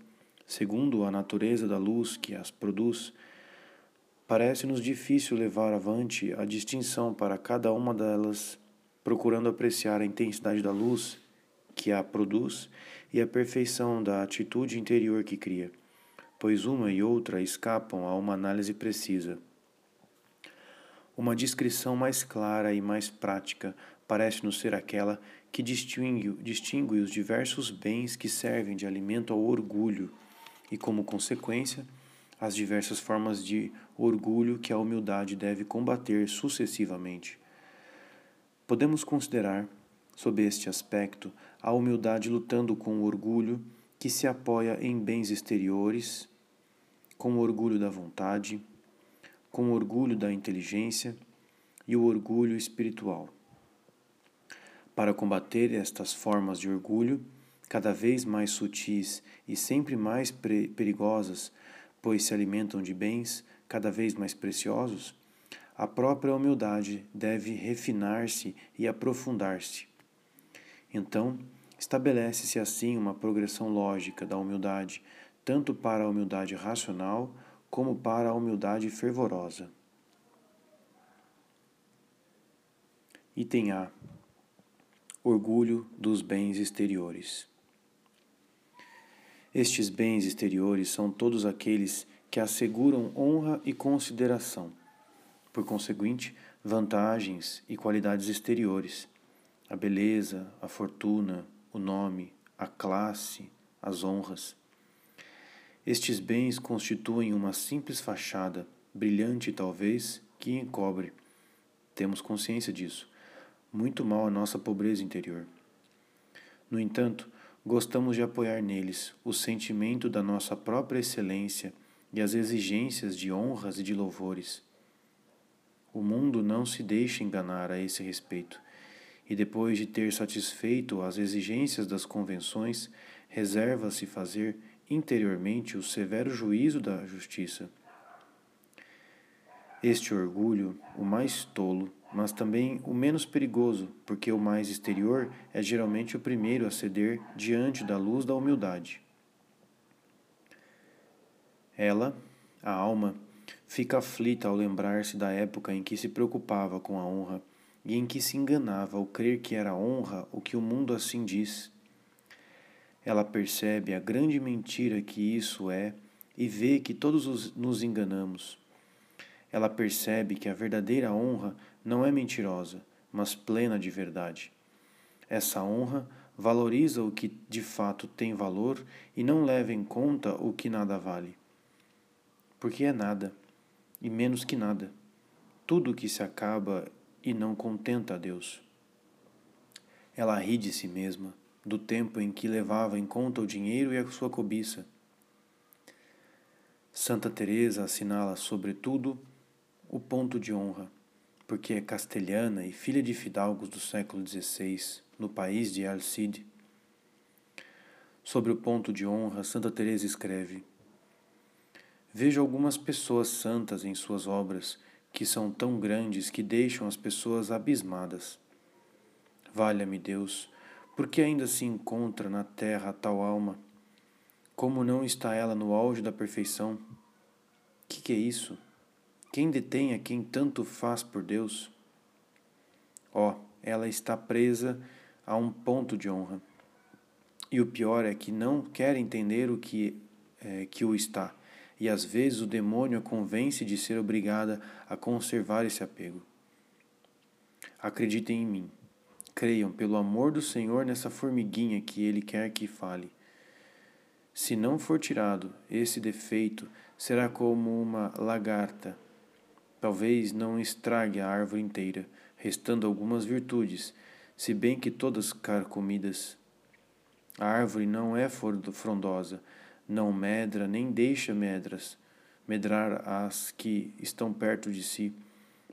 segundo a natureza da luz que as produz, parece-nos difícil levar avante a distinção para cada uma delas, procurando apreciar a intensidade da luz que a produz e a perfeição da atitude interior que cria, pois uma e outra escapam a uma análise precisa. Uma descrição mais clara e mais prática parece-nos ser aquela que distingue, distingue os diversos bens que servem de alimento ao orgulho e, como consequência, as diversas formas de orgulho que a humildade deve combater sucessivamente. Podemos considerar, sob este aspecto, a humildade lutando com o orgulho que se apoia em bens exteriores, com o orgulho da vontade, com o orgulho da inteligência e o orgulho espiritual. Para combater estas formas de orgulho, cada vez mais sutis e sempre mais perigosas, pois se alimentam de bens cada vez mais preciosos, a própria humildade deve refinar-se e aprofundar-se. Então, estabelece-se assim uma progressão lógica da humildade, tanto para a humildade racional como para a humildade fervorosa. Item A orgulho dos bens exteriores. Estes bens exteriores são todos aqueles que asseguram honra e consideração, por conseguinte, vantagens e qualidades exteriores, a beleza, a fortuna, o nome, a classe, as honras. Estes bens constituem uma simples fachada, brilhante talvez, que encobre. Temos consciência disso muito mal a nossa pobreza interior. No entanto, gostamos de apoiar neles o sentimento da nossa própria excelência e as exigências de honras e de louvores. O mundo não se deixa enganar a esse respeito, e depois de ter satisfeito as exigências das convenções, reserva-se fazer interiormente o severo juízo da justiça. Este orgulho, o mais tolo, mas também o menos perigoso, porque o mais exterior é geralmente o primeiro a ceder diante da luz da humildade. Ela, a alma, fica aflita ao lembrar-se da época em que se preocupava com a honra e em que se enganava ao crer que era honra o que o mundo assim diz. Ela percebe a grande mentira que isso é e vê que todos nos enganamos. Ela percebe que a verdadeira honra não é mentirosa, mas plena de verdade. Essa honra valoriza o que de fato tem valor e não leva em conta o que nada vale. Porque é nada, e menos que nada, tudo que se acaba e não contenta a Deus. Ela ri de si mesma, do tempo em que levava em conta o dinheiro e a sua cobiça. Santa Teresa assinala, sobretudo, o ponto de honra, porque é castelhana e filha de fidalgos do século XVI, no país de Alcide. Sobre o ponto de honra, Santa Teresa escreve: Vejo algumas pessoas santas em suas obras que são tão grandes que deixam as pessoas abismadas. Valha-me Deus, porque ainda se encontra na terra tal alma? Como não está ela no auge da perfeição? Que que é isso? Quem detém a quem tanto faz por Deus? Ó, oh, ela está presa a um ponto de honra. E o pior é que não quer entender o que é, que o está e às vezes o demônio a convence de ser obrigada a conservar esse apego. Acreditem em mim. Creiam, pelo amor do Senhor, nessa formiguinha que Ele quer que fale. Se não for tirado, esse defeito será como uma lagarta. Talvez não estrague a árvore inteira, restando algumas virtudes, se bem que todas carcomidas. A árvore não é frondosa, não medra nem deixa medras, medrar as que estão perto de si,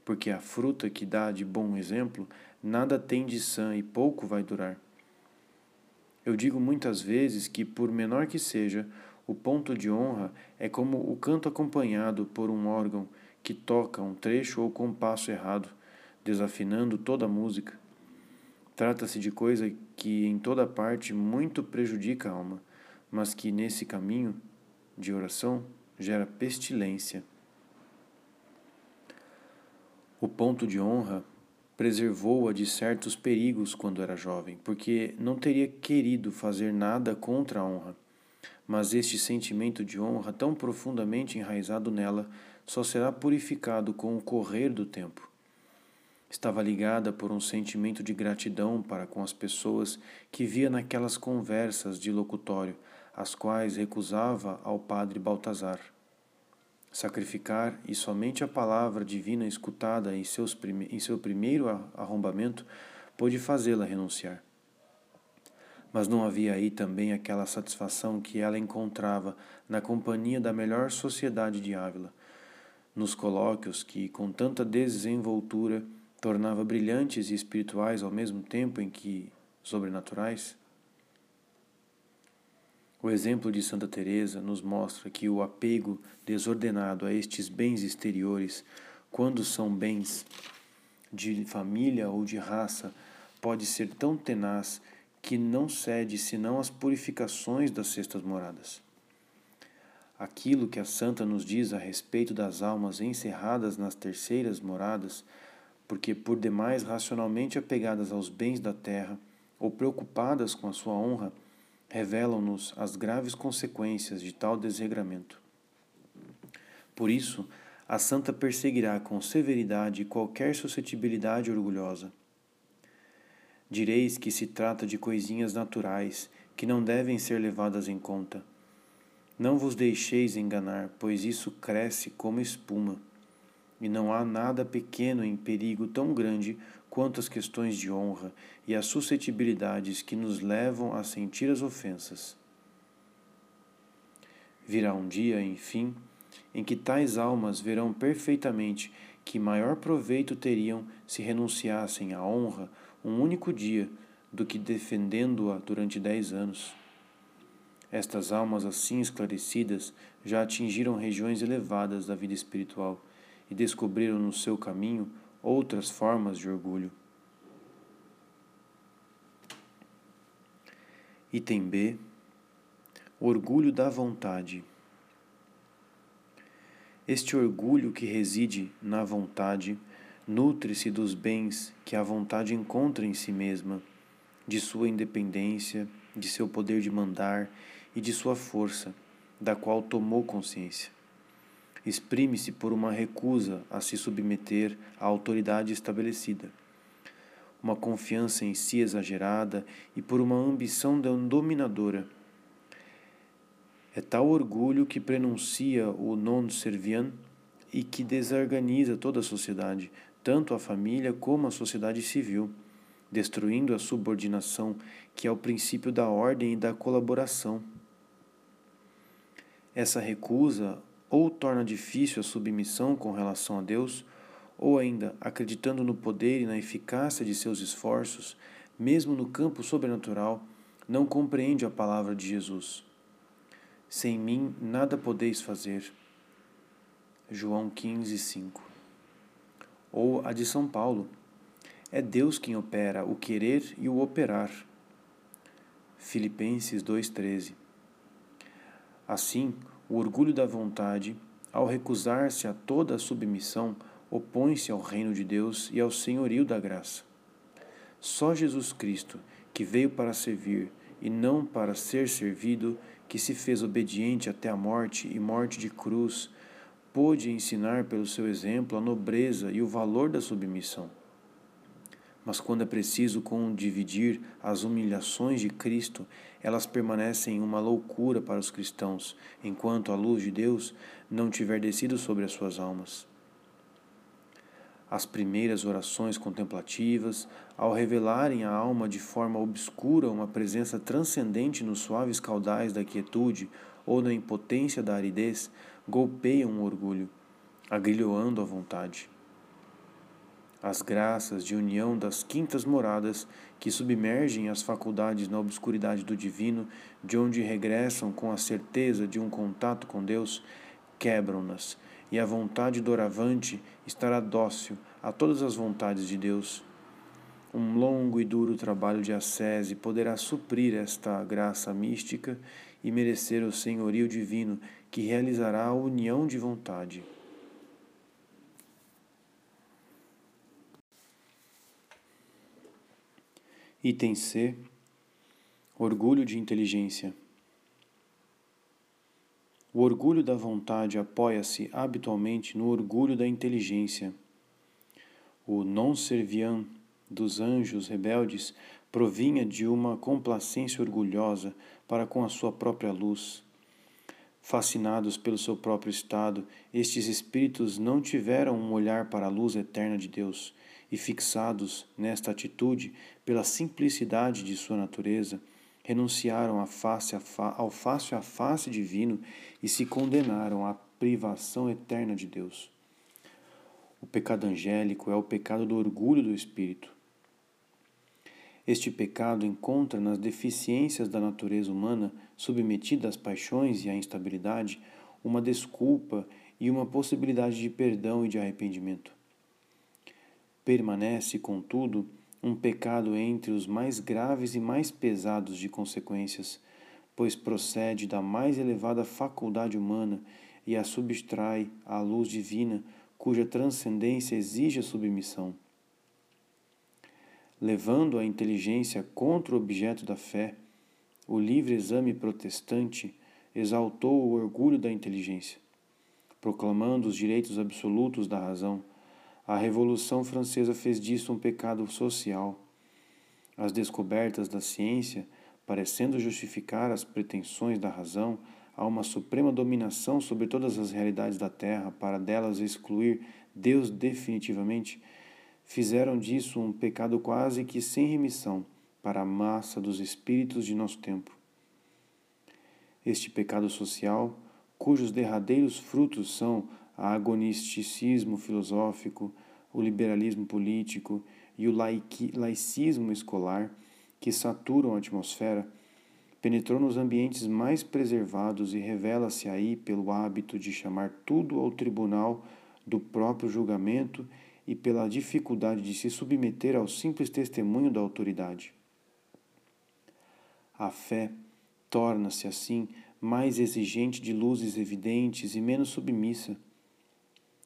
porque a fruta que dá de bom exemplo nada tem de sã e pouco vai durar. Eu digo muitas vezes que, por menor que seja, o ponto de honra é como o canto acompanhado por um órgão que toca um trecho ou compasso errado, desafinando toda a música. Trata-se de coisa que em toda parte muito prejudica a alma mas que nesse caminho de oração gera pestilência. O ponto de honra preservou-a de certos perigos quando era jovem, porque não teria querido fazer nada contra a honra. Mas este sentimento de honra, tão profundamente enraizado nela, só será purificado com o correr do tempo. Estava ligada por um sentimento de gratidão para com as pessoas que via naquelas conversas de locutório, as quais recusava ao padre Baltazar. Sacrificar e somente a palavra divina escutada em, seus prime em seu primeiro arrombamento pôde fazê-la renunciar. Mas não havia aí também aquela satisfação que ela encontrava na companhia da melhor sociedade de Ávila, nos colóquios que, com tanta desenvoltura, tornava brilhantes e espirituais ao mesmo tempo em que sobrenaturais? O exemplo de Santa Teresa nos mostra que o apego desordenado a estes bens exteriores, quando são bens de família ou de raça, pode ser tão tenaz que não cede senão às purificações das sextas moradas. Aquilo que a santa nos diz a respeito das almas encerradas nas terceiras moradas, porque por demais racionalmente apegadas aos bens da terra ou preocupadas com a sua honra, revelam-nos as graves consequências de tal desregramento. Por isso, a santa perseguirá com severidade qualquer suscetibilidade orgulhosa. Direis que se trata de coisinhas naturais que não devem ser levadas em conta. Não vos deixeis enganar, pois isso cresce como espuma, e não há nada pequeno em perigo tão grande quanto as questões de honra e as suscetibilidades que nos levam a sentir as ofensas. Virá um dia, enfim, em que tais almas verão perfeitamente que maior proveito teriam se renunciassem à honra um único dia do que defendendo-a durante dez anos. Estas almas assim esclarecidas já atingiram regiões elevadas da vida espiritual e descobriram no seu caminho outras formas de orgulho. Item B Orgulho da vontade. Este orgulho que reside na vontade nutre-se dos bens que a vontade encontra em si mesma, de sua independência, de seu poder de mandar e de sua força, da qual tomou consciência. Exprime-se por uma recusa a se submeter à autoridade estabelecida, uma confiança em si exagerada e por uma ambição dominadora. É tal orgulho que prenuncia o non serviam e que desorganiza toda a sociedade, tanto a família como a sociedade civil, destruindo a subordinação, que é o princípio da ordem e da colaboração. Essa recusa ou torna difícil a submissão com relação a Deus, ou ainda, acreditando no poder e na eficácia de seus esforços, mesmo no campo sobrenatural, não compreende a palavra de Jesus. Sem mim nada podeis fazer. João 15, 5. Ou a de São Paulo. É Deus quem opera o querer e o operar. Filipenses 2,13. Assim, o orgulho da vontade, ao recusar-se a toda a submissão, opõe-se ao reino de Deus e ao senhorio da graça. Só Jesus Cristo, que veio para servir e não para ser servido, que se fez obediente até a morte e morte de cruz, pôde ensinar pelo seu exemplo a nobreza e o valor da submissão. Mas quando é preciso dividir as humilhações de Cristo, elas permanecem uma loucura para os cristãos, enquanto a luz de Deus não tiver descido sobre as suas almas. As primeiras orações contemplativas, ao revelarem à alma de forma obscura uma presença transcendente nos suaves caudais da quietude ou na impotência da aridez, golpeiam o orgulho, agrilhoando a vontade as graças de união das quintas moradas que submergem as faculdades na obscuridade do divino, de onde regressam com a certeza de um contato com Deus, quebram-nas, e a vontade doravante estará dócil a todas as vontades de Deus. Um longo e duro trabalho de ascese poderá suprir esta graça mística e merecer o senhorio divino que realizará a união de vontade. Item C Orgulho de inteligência. O orgulho da vontade apoia-se habitualmente no orgulho da inteligência. O non serviam dos anjos rebeldes provinha de uma complacência orgulhosa para com a sua própria luz. Fascinados pelo seu próprio estado, estes espíritos não tiveram um olhar para a luz eterna de Deus e fixados nesta atitude pela simplicidade de sua natureza, renunciaram face ao face a face divino e se condenaram à privação eterna de Deus. O pecado angélico é o pecado do orgulho do espírito. Este pecado encontra nas deficiências da natureza humana, submetida às paixões e à instabilidade, uma desculpa e uma possibilidade de perdão e de arrependimento. Permanece, contudo, um pecado entre os mais graves e mais pesados de consequências, pois procede da mais elevada faculdade humana e a subtrai à luz divina, cuja transcendência exige a submissão. Levando a inteligência contra o objeto da fé, o livre exame protestante exaltou o orgulho da inteligência, proclamando os direitos absolutos da razão a Revolução Francesa fez disso um pecado social. As descobertas da ciência, parecendo justificar as pretensões da razão a uma suprema dominação sobre todas as realidades da Terra para delas excluir Deus definitivamente, fizeram disso um pecado quase que sem remissão para a massa dos espíritos de nosso tempo. Este pecado social, cujos derradeiros frutos são a agonisticismo filosófico, o liberalismo político e o laicismo escolar que saturam a atmosfera, penetrou nos ambientes mais preservados e revela-se aí pelo hábito de chamar tudo ao tribunal do próprio julgamento e pela dificuldade de se submeter ao simples testemunho da autoridade. A fé torna-se, assim, mais exigente de luzes evidentes e menos submissa.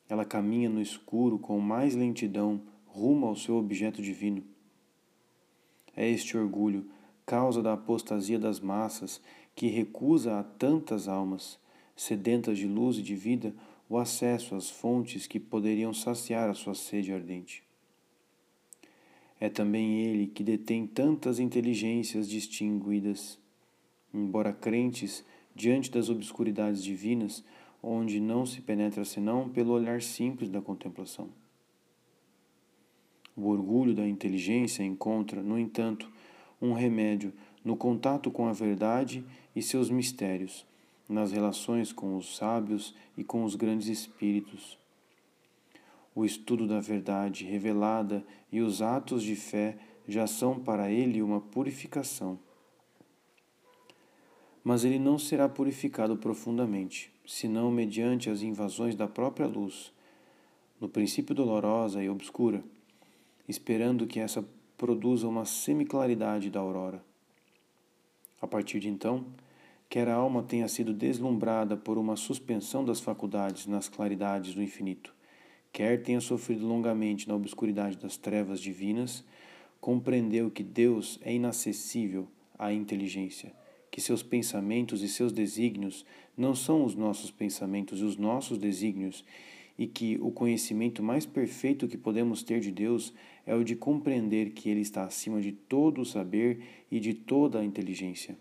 Ela caminha no escuro com mais lentidão rumo ao seu objeto divino. É este orgulho, causa da apostasia das massas, que recusa a tantas almas, sedentas de luz e de vida, o acesso às fontes que poderiam saciar a sua sede ardente. É também ele que detém tantas inteligências distinguidas, embora crentes diante das obscuridades divinas, onde não se penetra senão pelo olhar simples da contemplação. O orgulho da inteligência encontra, no entanto, um remédio no contato com a verdade e seus mistérios, nas relações com os sábios e com os grandes espíritos. O estudo da verdade revelada e os atos de fé já são para ele uma purificação. Mas ele não será purificado profundamente, senão mediante as invasões da própria luz, no princípio dolorosa e obscura, esperando que essa produza uma semiclaridade da aurora. A partir de então, quer a alma tenha sido deslumbrada por uma suspensão das faculdades nas claridades do infinito, quer tenha sofrido longamente na obscuridade das trevas divinas, compreendeu que Deus é inacessível à inteligência, que seus pensamentos e seus desígnios não são os nossos pensamentos e os nossos desígnios, e que o conhecimento mais perfeito que podemos ter de Deus é o de compreender que Ele está acima de todo o saber e de toda a inteligência.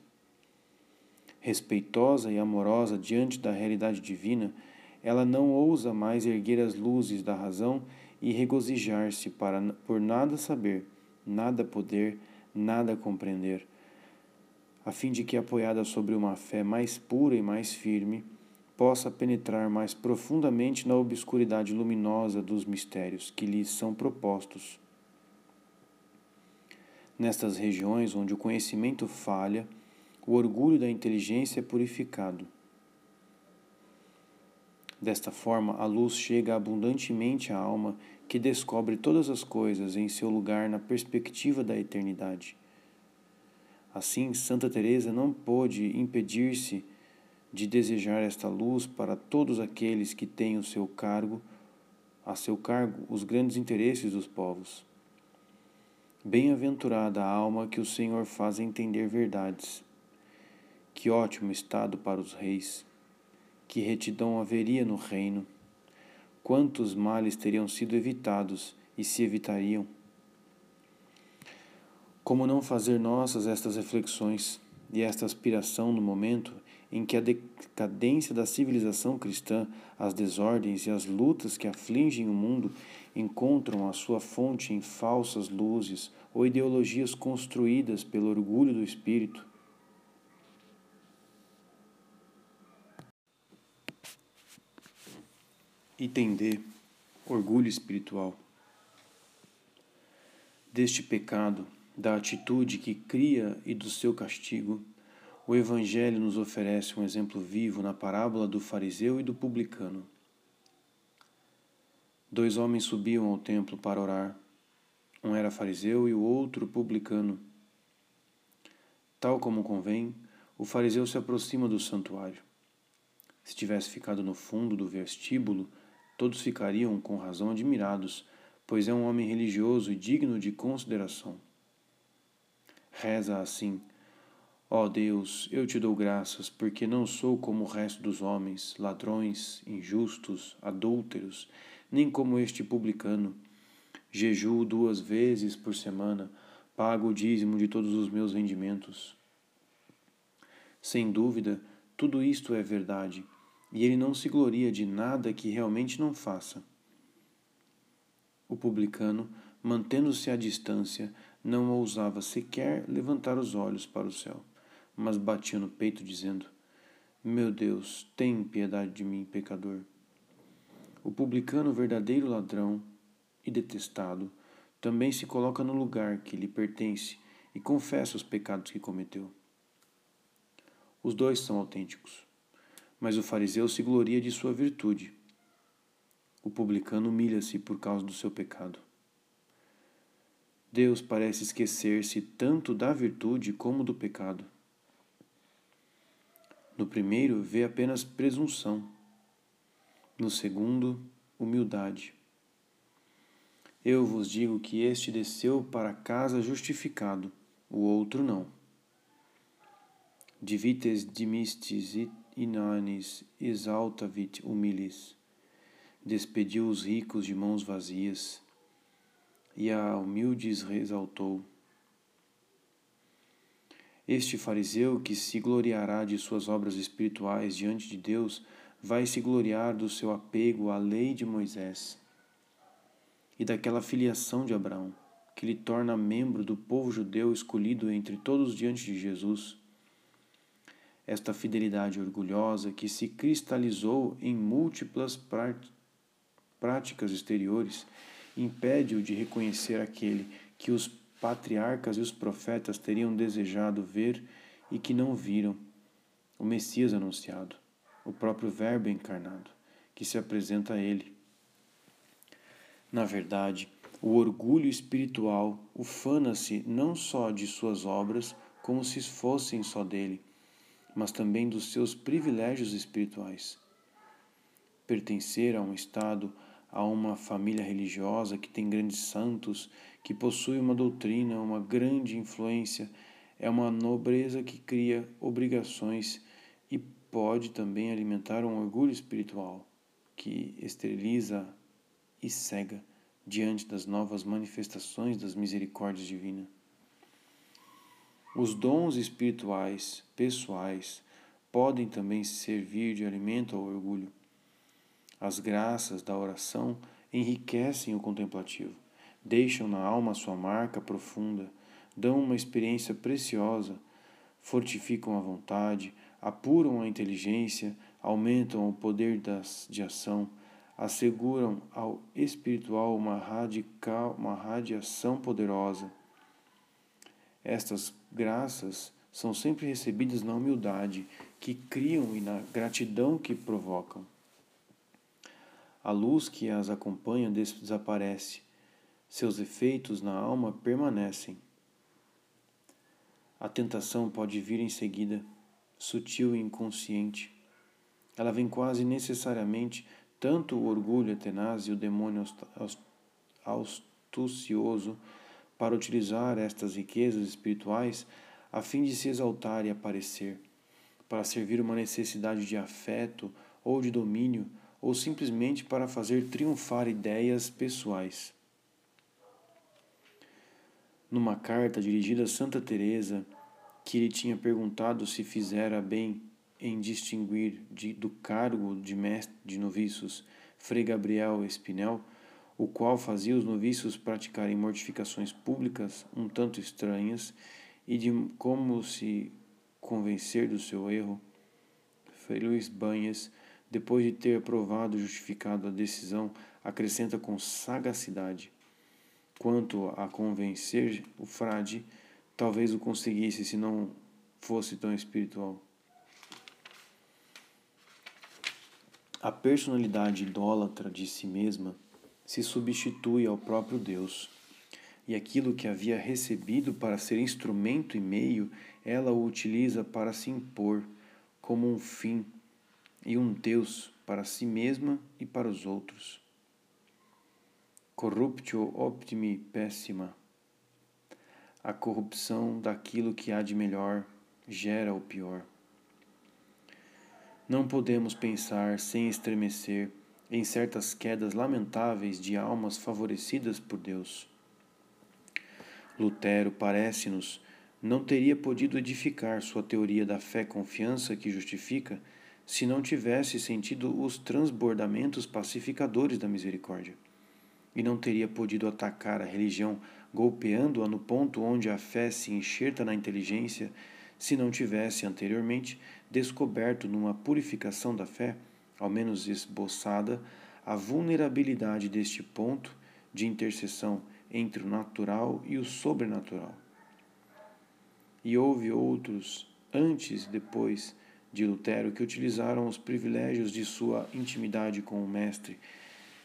Respeitosa e amorosa diante da realidade divina, ela não ousa mais erguer as luzes da razão e regozijar-se para por nada saber, nada poder, nada compreender, a fim de que apoiada sobre uma fé mais pura e mais firme, possa penetrar mais profundamente na obscuridade luminosa dos mistérios que lhes são propostos. Nestas regiões onde o conhecimento falha, o orgulho da inteligência é purificado. Desta forma, a luz chega abundantemente à alma que descobre todas as coisas em seu lugar na perspectiva da eternidade. Assim, Santa Teresa não pôde impedir-se de desejar esta luz para todos aqueles que têm o seu cargo, a seu cargo os grandes interesses dos povos. Bem-aventurada a alma que o Senhor faz entender verdades que ótimo estado para os reis! Que retidão haveria no reino! Quantos males teriam sido evitados e se evitariam? Como não fazer nossas estas reflexões e esta aspiração no momento em que a decadência da civilização cristã, as desordens e as lutas que afligem o mundo encontram a sua fonte em falsas luzes ou ideologias construídas pelo orgulho do espírito? Item D Orgulho espiritual. Deste pecado, da atitude que cria e do seu castigo, o Evangelho nos oferece um exemplo vivo na parábola do fariseu e do publicano. Dois homens subiam ao templo para orar. Um era fariseu e o outro publicano. Tal como convém, o fariseu se aproxima do santuário. Se tivesse ficado no fundo do vestíbulo, todos ficariam com razão admirados, pois é um homem religioso e digno de consideração. Reza assim: Ó oh Deus, eu te dou graças, porque não sou como o resto dos homens, ladrões, injustos, adúlteros, nem como este publicano. Jejuo duas vezes por semana, pago o dízimo de todos os meus rendimentos. Sem dúvida, tudo isto é verdade e ele não se gloria de nada que realmente não faça. O publicano, mantendo-se à distância, não ousava sequer levantar os olhos para o céu, mas batia no peito, dizendo: Meu Deus, tem piedade de mim, pecador. O publicano, verdadeiro ladrão e detestado, também se coloca no lugar que lhe pertence e confessa os pecados que cometeu. Os dois são autênticos. Mas o fariseu se gloria de sua virtude. O publicano humilha-se por causa do seu pecado. Deus parece esquecer-se tanto da virtude como do pecado. No primeiro, vê apenas presunção. No segundo, humildade. Eu vos digo que este desceu para casa justificado, o outro não. Divites dimistis inanis exaltavit humilis. Despediu os ricos de mãos vazias e a humildes exaltou. Este fariseu que se gloriará de suas obras espirituais diante de Deus, vai se gloriar do seu apego à lei de Moisés e daquela filiação de Abraão, que lhe torna membro do povo judeu escolhido entre todos diante de Jesus. Esta fidelidade orgulhosa que se cristalizou em múltiplas práticas exteriores impede-o de reconhecer aquele que os patriarcas e os profetas teriam desejado ver e que não viram, o Messias anunciado, o próprio Verbo encarnado, que se apresenta a ele. Na verdade, o orgulho espiritual ufana-se não só de suas obras, como se fossem só dele, mas também dos seus privilégios espirituais. Pertencer a um estado a uma família religiosa que tem grandes santos, que possui uma doutrina, uma grande influência, é uma nobreza que cria obrigações e pode também alimentar um orgulho espiritual que esteriliza e cega diante das novas manifestações das misericórdias divinas. Os dons espirituais pessoais podem também servir de alimento ao orgulho as graças da oração enriquecem o contemplativo, deixam na alma sua marca profunda, dão uma experiência preciosa, fortificam a vontade, apuram a inteligência, aumentam o poder das, de ação, asseguram ao espiritual uma radical, uma radiação poderosa. Estas graças são sempre recebidas na humildade que criam e na gratidão que provocam. A luz que as acompanha desaparece, seus efeitos na alma permanecem. A tentação pode vir em seguida, sutil e inconsciente. Ela vem quase necessariamente tanto o orgulho tenaz e o demônio astucioso para utilizar estas riquezas espirituais a fim de se exaltar e aparecer, para servir uma necessidade de afeto ou de domínio ou simplesmente para fazer triunfar ideias pessoais. Numa carta dirigida a Santa Teresa, que lhe tinha perguntado se fizera bem em distinguir de, do cargo de mestre de noviços Frei Gabriel Espinel, o qual fazia os noviços praticarem mortificações públicas um tanto estranhas e de como se convencer do seu erro, Frei Luís Banhas depois de ter aprovado e justificado a decisão, acrescenta com sagacidade. Quanto a convencer o frade, talvez o conseguisse se não fosse tão espiritual. A personalidade idólatra de si mesma se substitui ao próprio Deus, e aquilo que havia recebido para ser instrumento e meio, ela o utiliza para se impor como um fim e um Deus para si mesma e para os outros. Corruptio optimi pessima. A corrupção daquilo que há de melhor gera o pior. Não podemos pensar sem estremecer em certas quedas lamentáveis de almas favorecidas por Deus. Lutero, parece-nos, não teria podido edificar sua teoria da fé-confiança que justifica se não tivesse sentido os transbordamentos pacificadores da misericórdia. E não teria podido atacar a religião golpeando-a no ponto onde a fé se enxerta na inteligência, se não tivesse anteriormente descoberto numa purificação da fé, ao menos esboçada, a vulnerabilidade deste ponto de interseção entre o natural e o sobrenatural. E houve outros antes e depois de Lutero que utilizaram os privilégios de sua intimidade com o Mestre,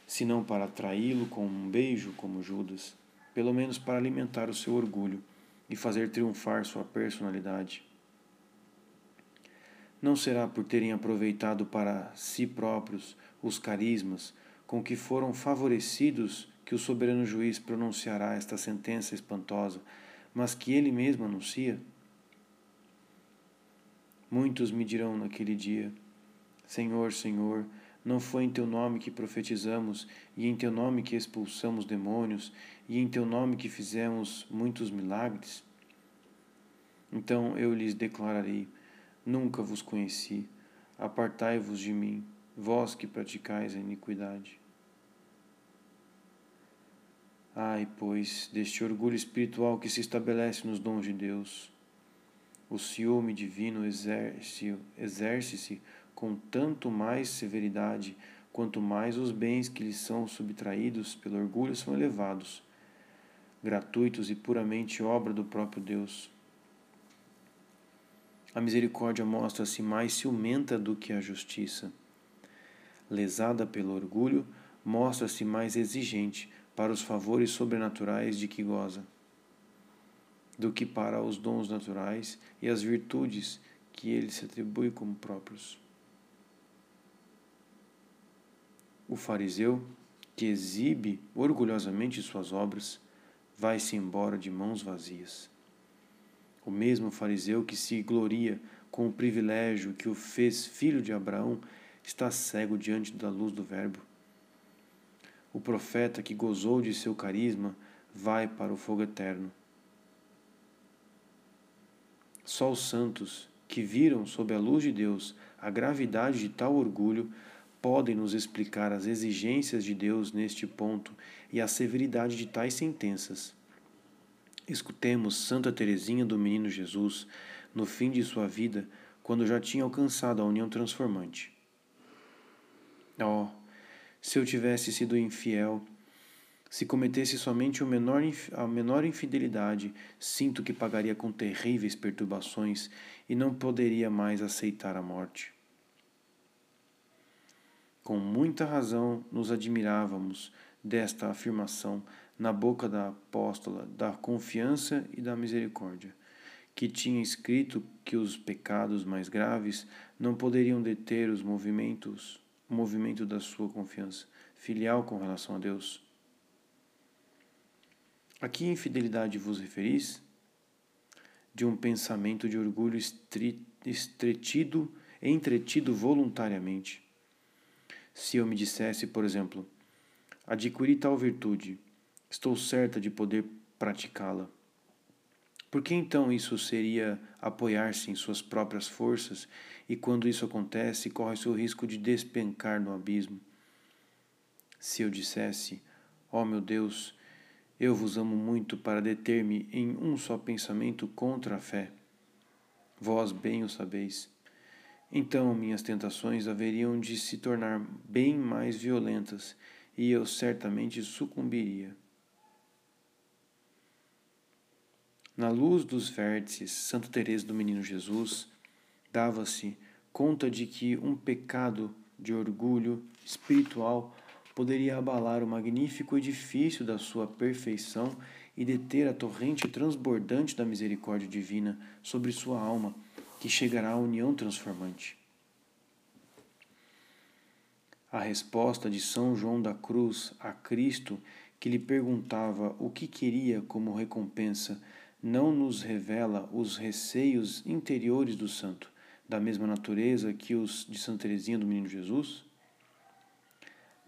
se não para atraí-lo com um beijo, como Judas, pelo menos para alimentar o seu orgulho e fazer triunfar sua personalidade. Não será por terem aproveitado para si próprios os carismas com que foram favorecidos que o soberano juiz pronunciará esta sentença espantosa, mas que ele mesmo anuncia? Muitos me dirão naquele dia: Senhor, Senhor, não foi em teu nome que profetizamos, e em teu nome que expulsamos demônios, e em teu nome que fizemos muitos milagres? Então eu lhes declararei: Nunca vos conheci, apartai-vos de mim, vós que praticais a iniquidade. Ai, pois, deste orgulho espiritual que se estabelece nos dons de Deus o ciúme divino exerce-se com tanto mais severidade quanto mais os bens que lhe são subtraídos pelo orgulho são elevados, gratuitos e puramente obra do próprio Deus. A misericórdia mostra-se mais ciumenta do que a justiça. Lesada pelo orgulho, mostra-se mais exigente para os favores sobrenaturais de que goza do que para os dons naturais e as virtudes que ele se atribui como próprios. O fariseu, que exibe orgulhosamente suas obras, vai-se embora de mãos vazias. O mesmo fariseu que se gloria com o privilégio que o fez filho de Abraão está cego diante da luz do Verbo. O profeta que gozou de seu carisma vai para o fogo eterno. Só os santos, que viram sob a luz de Deus a gravidade de tal orgulho, podem nos explicar as exigências de Deus neste ponto e a severidade de tais sentenças. Escutemos Santa Teresinha do Menino Jesus no fim de sua vida, quando já tinha alcançado a união transformante. Oh, se eu tivesse sido infiel, se cometesse somente o menor, a menor infidelidade, sinto que pagaria com terríveis perturbações e não poderia mais aceitar a morte. Com muita razão nos admirávamos desta afirmação na boca da apóstola da confiança e da misericórdia, que tinha escrito que os pecados mais graves não poderiam deter os movimentos, o movimento da sua confiança filial com relação a Deus. A que infidelidade vos referis? De um pensamento de orgulho estretido, entretido voluntariamente. Se eu me dissesse, por exemplo, adquiri tal virtude, estou certa de poder praticá-la. Por que então isso seria apoiar-se em suas próprias forças e quando isso acontece, corre-se o risco de despencar no abismo? Se eu dissesse, ó oh, meu Deus, eu vos amo muito para deter-me em um só pensamento contra a fé. Vós bem o sabeis. Então minhas tentações haveriam de se tornar bem mais violentas e eu certamente sucumbiria. Na luz dos vértices, Santa Teresa do Menino Jesus dava-se conta de que um pecado de orgulho espiritual poderia abalar o magnífico edifício da sua perfeição e deter a torrente transbordante da misericórdia divina sobre sua alma, que chegará à união transformante. A resposta de São João da Cruz a Cristo, que lhe perguntava o que queria como recompensa, não nos revela os receios interiores do santo, da mesma natureza que os de Santa Teresinha do Menino Jesus?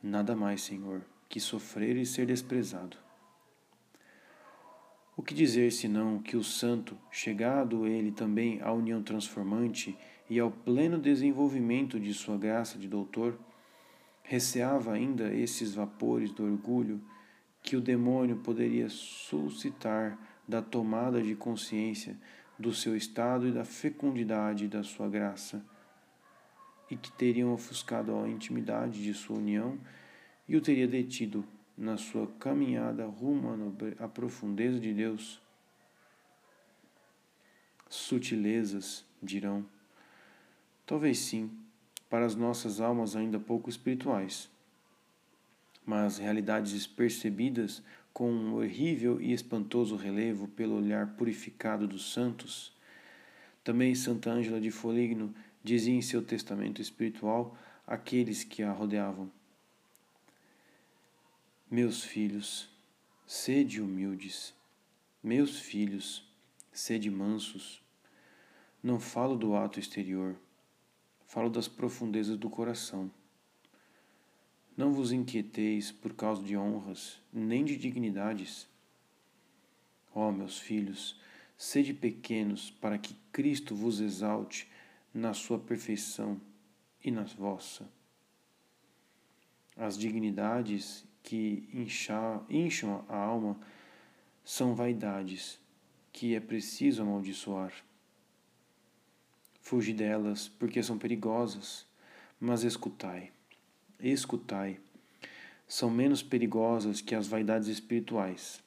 Nada mais, Senhor, que sofrer e ser desprezado. O que dizer senão que o santo, chegado ele também à união transformante e ao pleno desenvolvimento de sua graça de doutor, receava ainda esses vapores do orgulho que o demônio poderia suscitar da tomada de consciência do seu estado e da fecundidade da sua graça e que teriam ofuscado a intimidade de sua união e o teria detido na sua caminhada rumo à profundeza de Deus. Sutilezas, dirão. Talvez sim, para as nossas almas ainda pouco espirituais. Mas realidades percebidas com um horrível e espantoso relevo pelo olhar purificado dos santos. Também Santa Ângela de Foligno dizia em seu testamento espiritual àqueles que a rodeavam: Meus filhos, sede humildes. Meus filhos, sede mansos. Não falo do ato exterior, falo das profundezas do coração. Não vos inquieteis por causa de honras, nem de dignidades. Ó meus filhos, sede pequenos para que Cristo vos exalte na sua perfeição e na vossa. As dignidades que incham a alma são vaidades que é preciso amaldiçoar. Fugi delas, porque são perigosas, mas escutai escutai, são menos perigosas que as vaidades espirituais.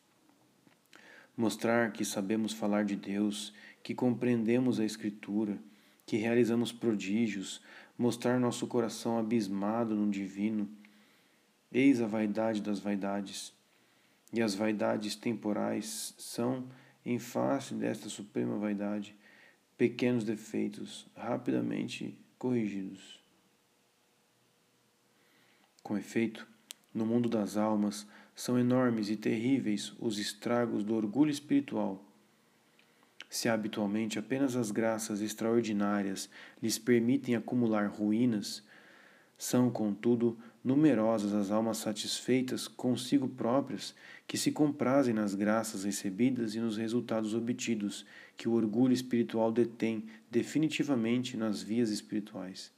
Mostrar que sabemos falar de Deus, que compreendemos a Escritura, que realizamos prodígios, mostrar nosso coração abismado no divino. Eis a vaidade das vaidades. E as vaidades temporais são, em face desta suprema vaidade, pequenos defeitos rapidamente corrigidos. Com efeito, no mundo das almas, são enormes e terríveis os estragos do orgulho espiritual. Se habitualmente apenas as graças extraordinárias lhes permitem acumular ruínas, são, contudo, numerosas as almas satisfeitas consigo próprias que se comprazem nas graças recebidas e nos resultados obtidos que o orgulho espiritual detém definitivamente nas vias espirituais,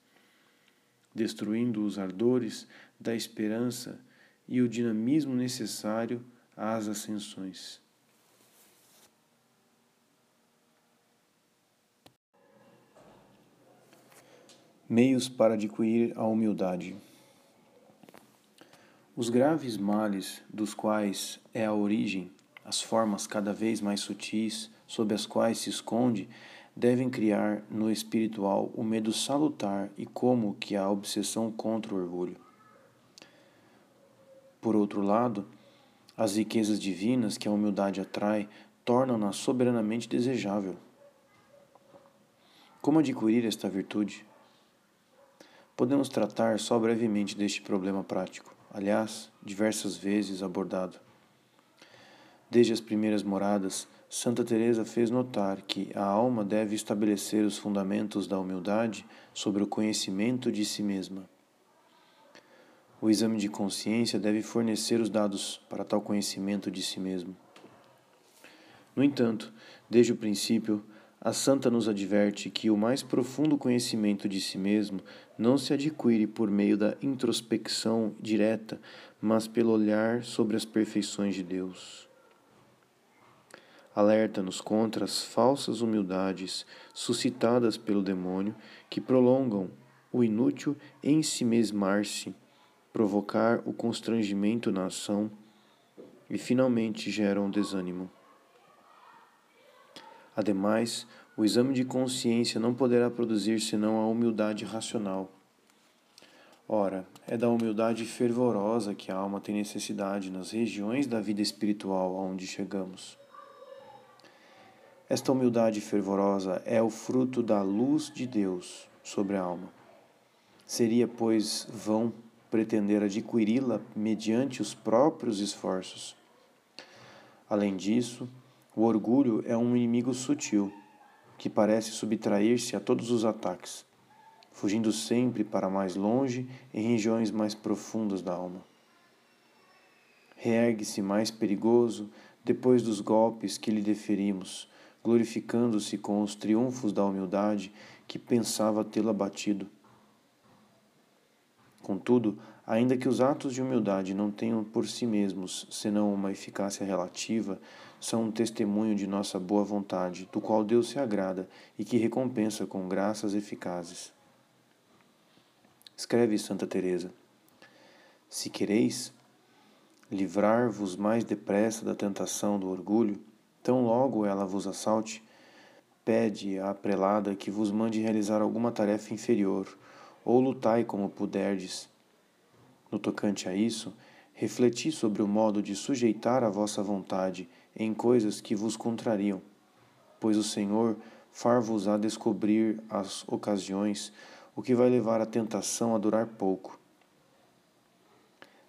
destruindo os ardores da esperança e o dinamismo necessário às ascensões. Meios para adquirir a humildade. Os graves males dos quais é a origem, as formas cada vez mais sutis sob as quais se esconde, devem criar no espiritual o medo salutar e como que a obsessão contra o orgulho. Por outro lado, as riquezas divinas que a humildade atrai tornam-na soberanamente desejável. Como adquirir esta virtude? Podemos tratar só brevemente deste problema prático, aliás, diversas vezes abordado. Desde as primeiras moradas, Santa Teresa fez notar que a alma deve estabelecer os fundamentos da humildade sobre o conhecimento de si mesma. O exame de consciência deve fornecer os dados para tal conhecimento de si mesmo. No entanto, desde o princípio, a Santa nos adverte que o mais profundo conhecimento de si mesmo não se adquire por meio da introspecção direta, mas pelo olhar sobre as perfeições de Deus. Alerta-nos contra as falsas humildades suscitadas pelo demônio que prolongam o inútil ensimesmar-se provocar o constrangimento na ação e finalmente geram desânimo. Ademais, o exame de consciência não poderá produzir senão a humildade racional. Ora, é da humildade fervorosa que a alma tem necessidade nas regiões da vida espiritual aonde chegamos. Esta humildade fervorosa é o fruto da luz de Deus sobre a alma. Seria, pois, vão pretender adquiri-la mediante os próprios esforços. Além disso, o orgulho é um inimigo sutil que parece subtrair-se a todos os ataques, fugindo sempre para mais longe em regiões mais profundas da alma. Reergue-se mais perigoso depois dos golpes que lhe deferimos, glorificando-se com os triunfos da humildade que pensava tê-la batido. Contudo, ainda que os atos de humildade não tenham por si mesmos senão uma eficácia relativa, são um testemunho de nossa boa vontade, do qual Deus se agrada e que recompensa com graças eficazes. Escreve Santa Teresa: Se quereis livrar-vos mais depressa da tentação do orgulho, tão logo ela vos assalte, pede à prelada que vos mande realizar alguma tarefa inferior, ou lutai como puderdes. No tocante a isso, refleti sobre o modo de sujeitar a vossa vontade em coisas que vos contrariam, pois o Senhor far-vos a descobrir as ocasiões, o que vai levar a tentação a durar pouco.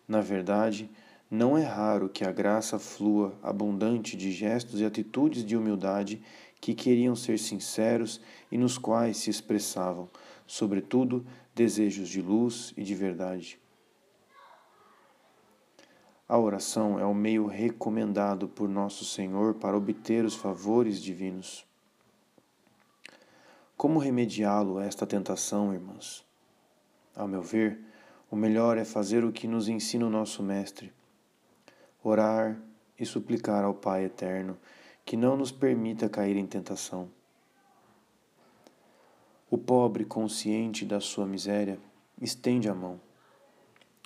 Na verdade, não é raro que a graça flua abundante de gestos e atitudes de humildade que queriam ser sinceros e nos quais se expressavam, sobretudo, desejos de luz e de verdade. A oração é o meio recomendado por nosso Senhor para obter os favores divinos. Como remediá-lo esta tentação, irmãs? Ao meu ver, o melhor é fazer o que nos ensina o nosso Mestre: orar e suplicar ao Pai eterno que não nos permita cair em tentação. O pobre, consciente da sua miséria, estende a mão.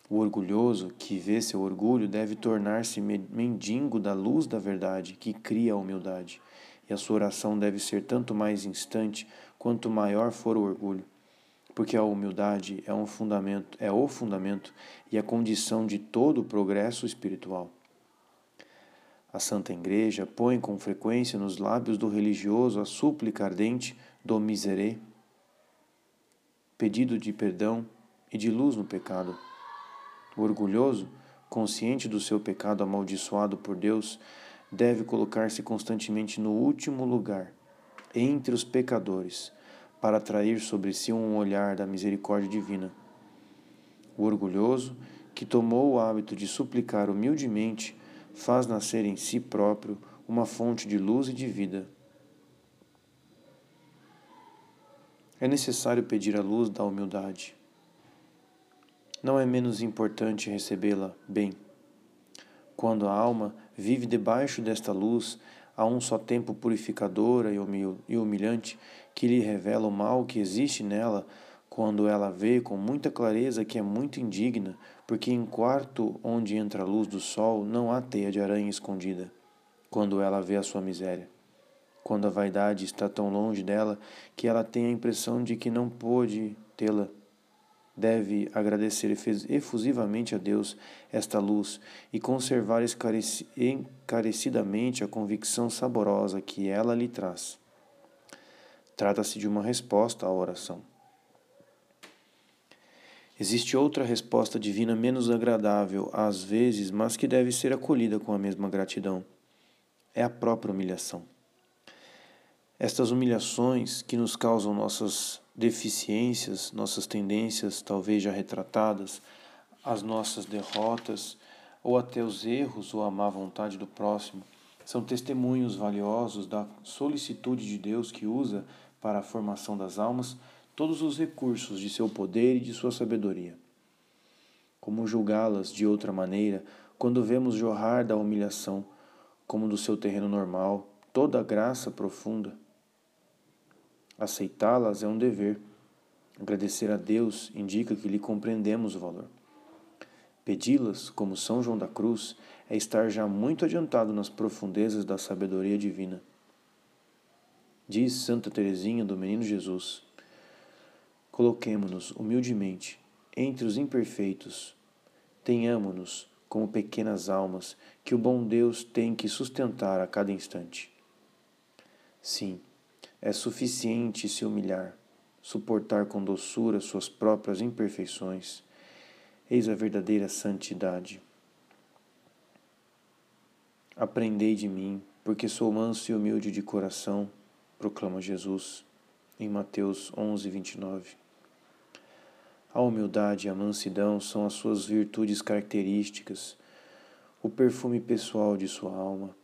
O orgulhoso, que vê seu orgulho, deve tornar-se mendigo da luz da verdade, que cria a humildade, e a sua oração deve ser tanto mais instante quanto maior for o orgulho porque a humildade é um fundamento, é o fundamento e a condição de todo o progresso espiritual. A Santa Igreja põe com frequência nos lábios do religioso a súplica ardente do miserê, pedido de perdão e de luz no pecado. O orgulhoso, consciente do seu pecado amaldiçoado por Deus, deve colocar-se constantemente no último lugar, entre os pecadores, para atrair sobre si um olhar da misericórdia divina. O orgulhoso, que tomou o hábito de suplicar humildemente, faz nascer em si próprio uma fonte de luz e de vida. É necessário pedir a luz da humildade. Não é menos importante recebê-la bem. Quando a alma vive debaixo desta luz, a um só tempo purificadora e humilhante, que lhe revela o mal que existe nela, quando ela vê com muita clareza que é muito indigna, porque em quarto onde entra a luz do sol não há teia de aranha escondida, quando ela vê a sua miséria. Quando a vaidade está tão longe dela que ela tem a impressão de que não pôde tê-la deve agradecer efusivamente a Deus esta luz e conservar encarecidamente a convicção saborosa que ela lhe traz. Trata-se de uma resposta à oração. Existe outra resposta divina menos agradável às vezes, mas que deve ser acolhida com a mesma gratidão. É a própria humilhação. Estas humilhações que nos causam nossas deficiências, nossas tendências talvez já retratadas, as nossas derrotas ou até os erros ou a má vontade do próximo, são testemunhos valiosos da solicitude de Deus que usa para a formação das almas todos os recursos de seu poder e de sua sabedoria. Como julgá-las de outra maneira quando vemos jorrar da humilhação, como do seu terreno normal, toda a graça profunda? Aceitá-las é um dever. Agradecer a Deus indica que lhe compreendemos o valor. Pedi-las, como São João da Cruz, é estar já muito adiantado nas profundezas da sabedoria divina. Diz Santa Teresinha do Menino Jesus: Coloquemo-nos humildemente entre os imperfeitos, tenhamo-nos como pequenas almas que o bom Deus tem que sustentar a cada instante. Sim, é suficiente se humilhar, suportar com doçura suas próprias imperfeições. Eis a verdadeira santidade. Aprendei de mim, porque sou manso e humilde de coração, proclama Jesus em Mateus 11, 29. A humildade e a mansidão são as suas virtudes características, o perfume pessoal de sua alma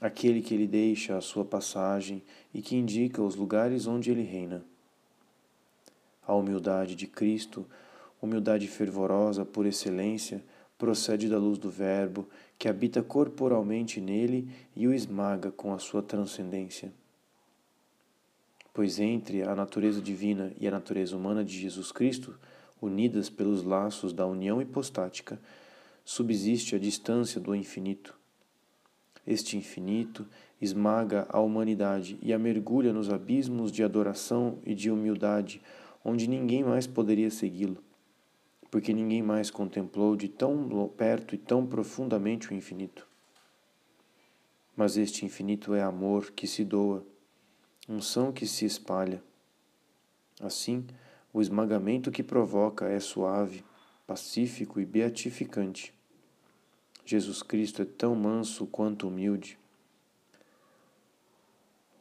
aquele que ele deixa a sua passagem e que indica os lugares onde ele reina. A humildade de Cristo, humildade fervorosa por excelência, procede da luz do Verbo, que habita corporalmente nele e o esmaga com a sua transcendência. Pois entre a natureza divina e a natureza humana de Jesus Cristo, unidas pelos laços da união hipostática, subsiste a distância do infinito Este infinito esmaga a humanidade e a mergulha nos abismos de adoração e de humildade, onde ninguém mais poderia segui-lo, porque ninguém mais contemplou de tão perto e tão profundamente o infinito. Mas este infinito é amor que se doa, unção que se espalha. Assim, o esmagamento que provoca é suave, pacífico e beatificante. Jesus Cristo é tão manso quanto humilde.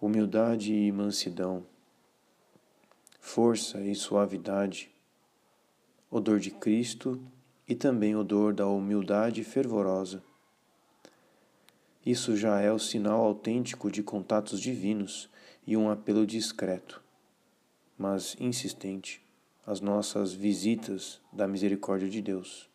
Humildade e mansidão, força e suavidade, odor de Cristo e também odor da humildade fervorosa. Isso já é o sinal autêntico de contatos divinos e um apelo discreto, mas insistente, às nossas visitas da misericórdia de Deus.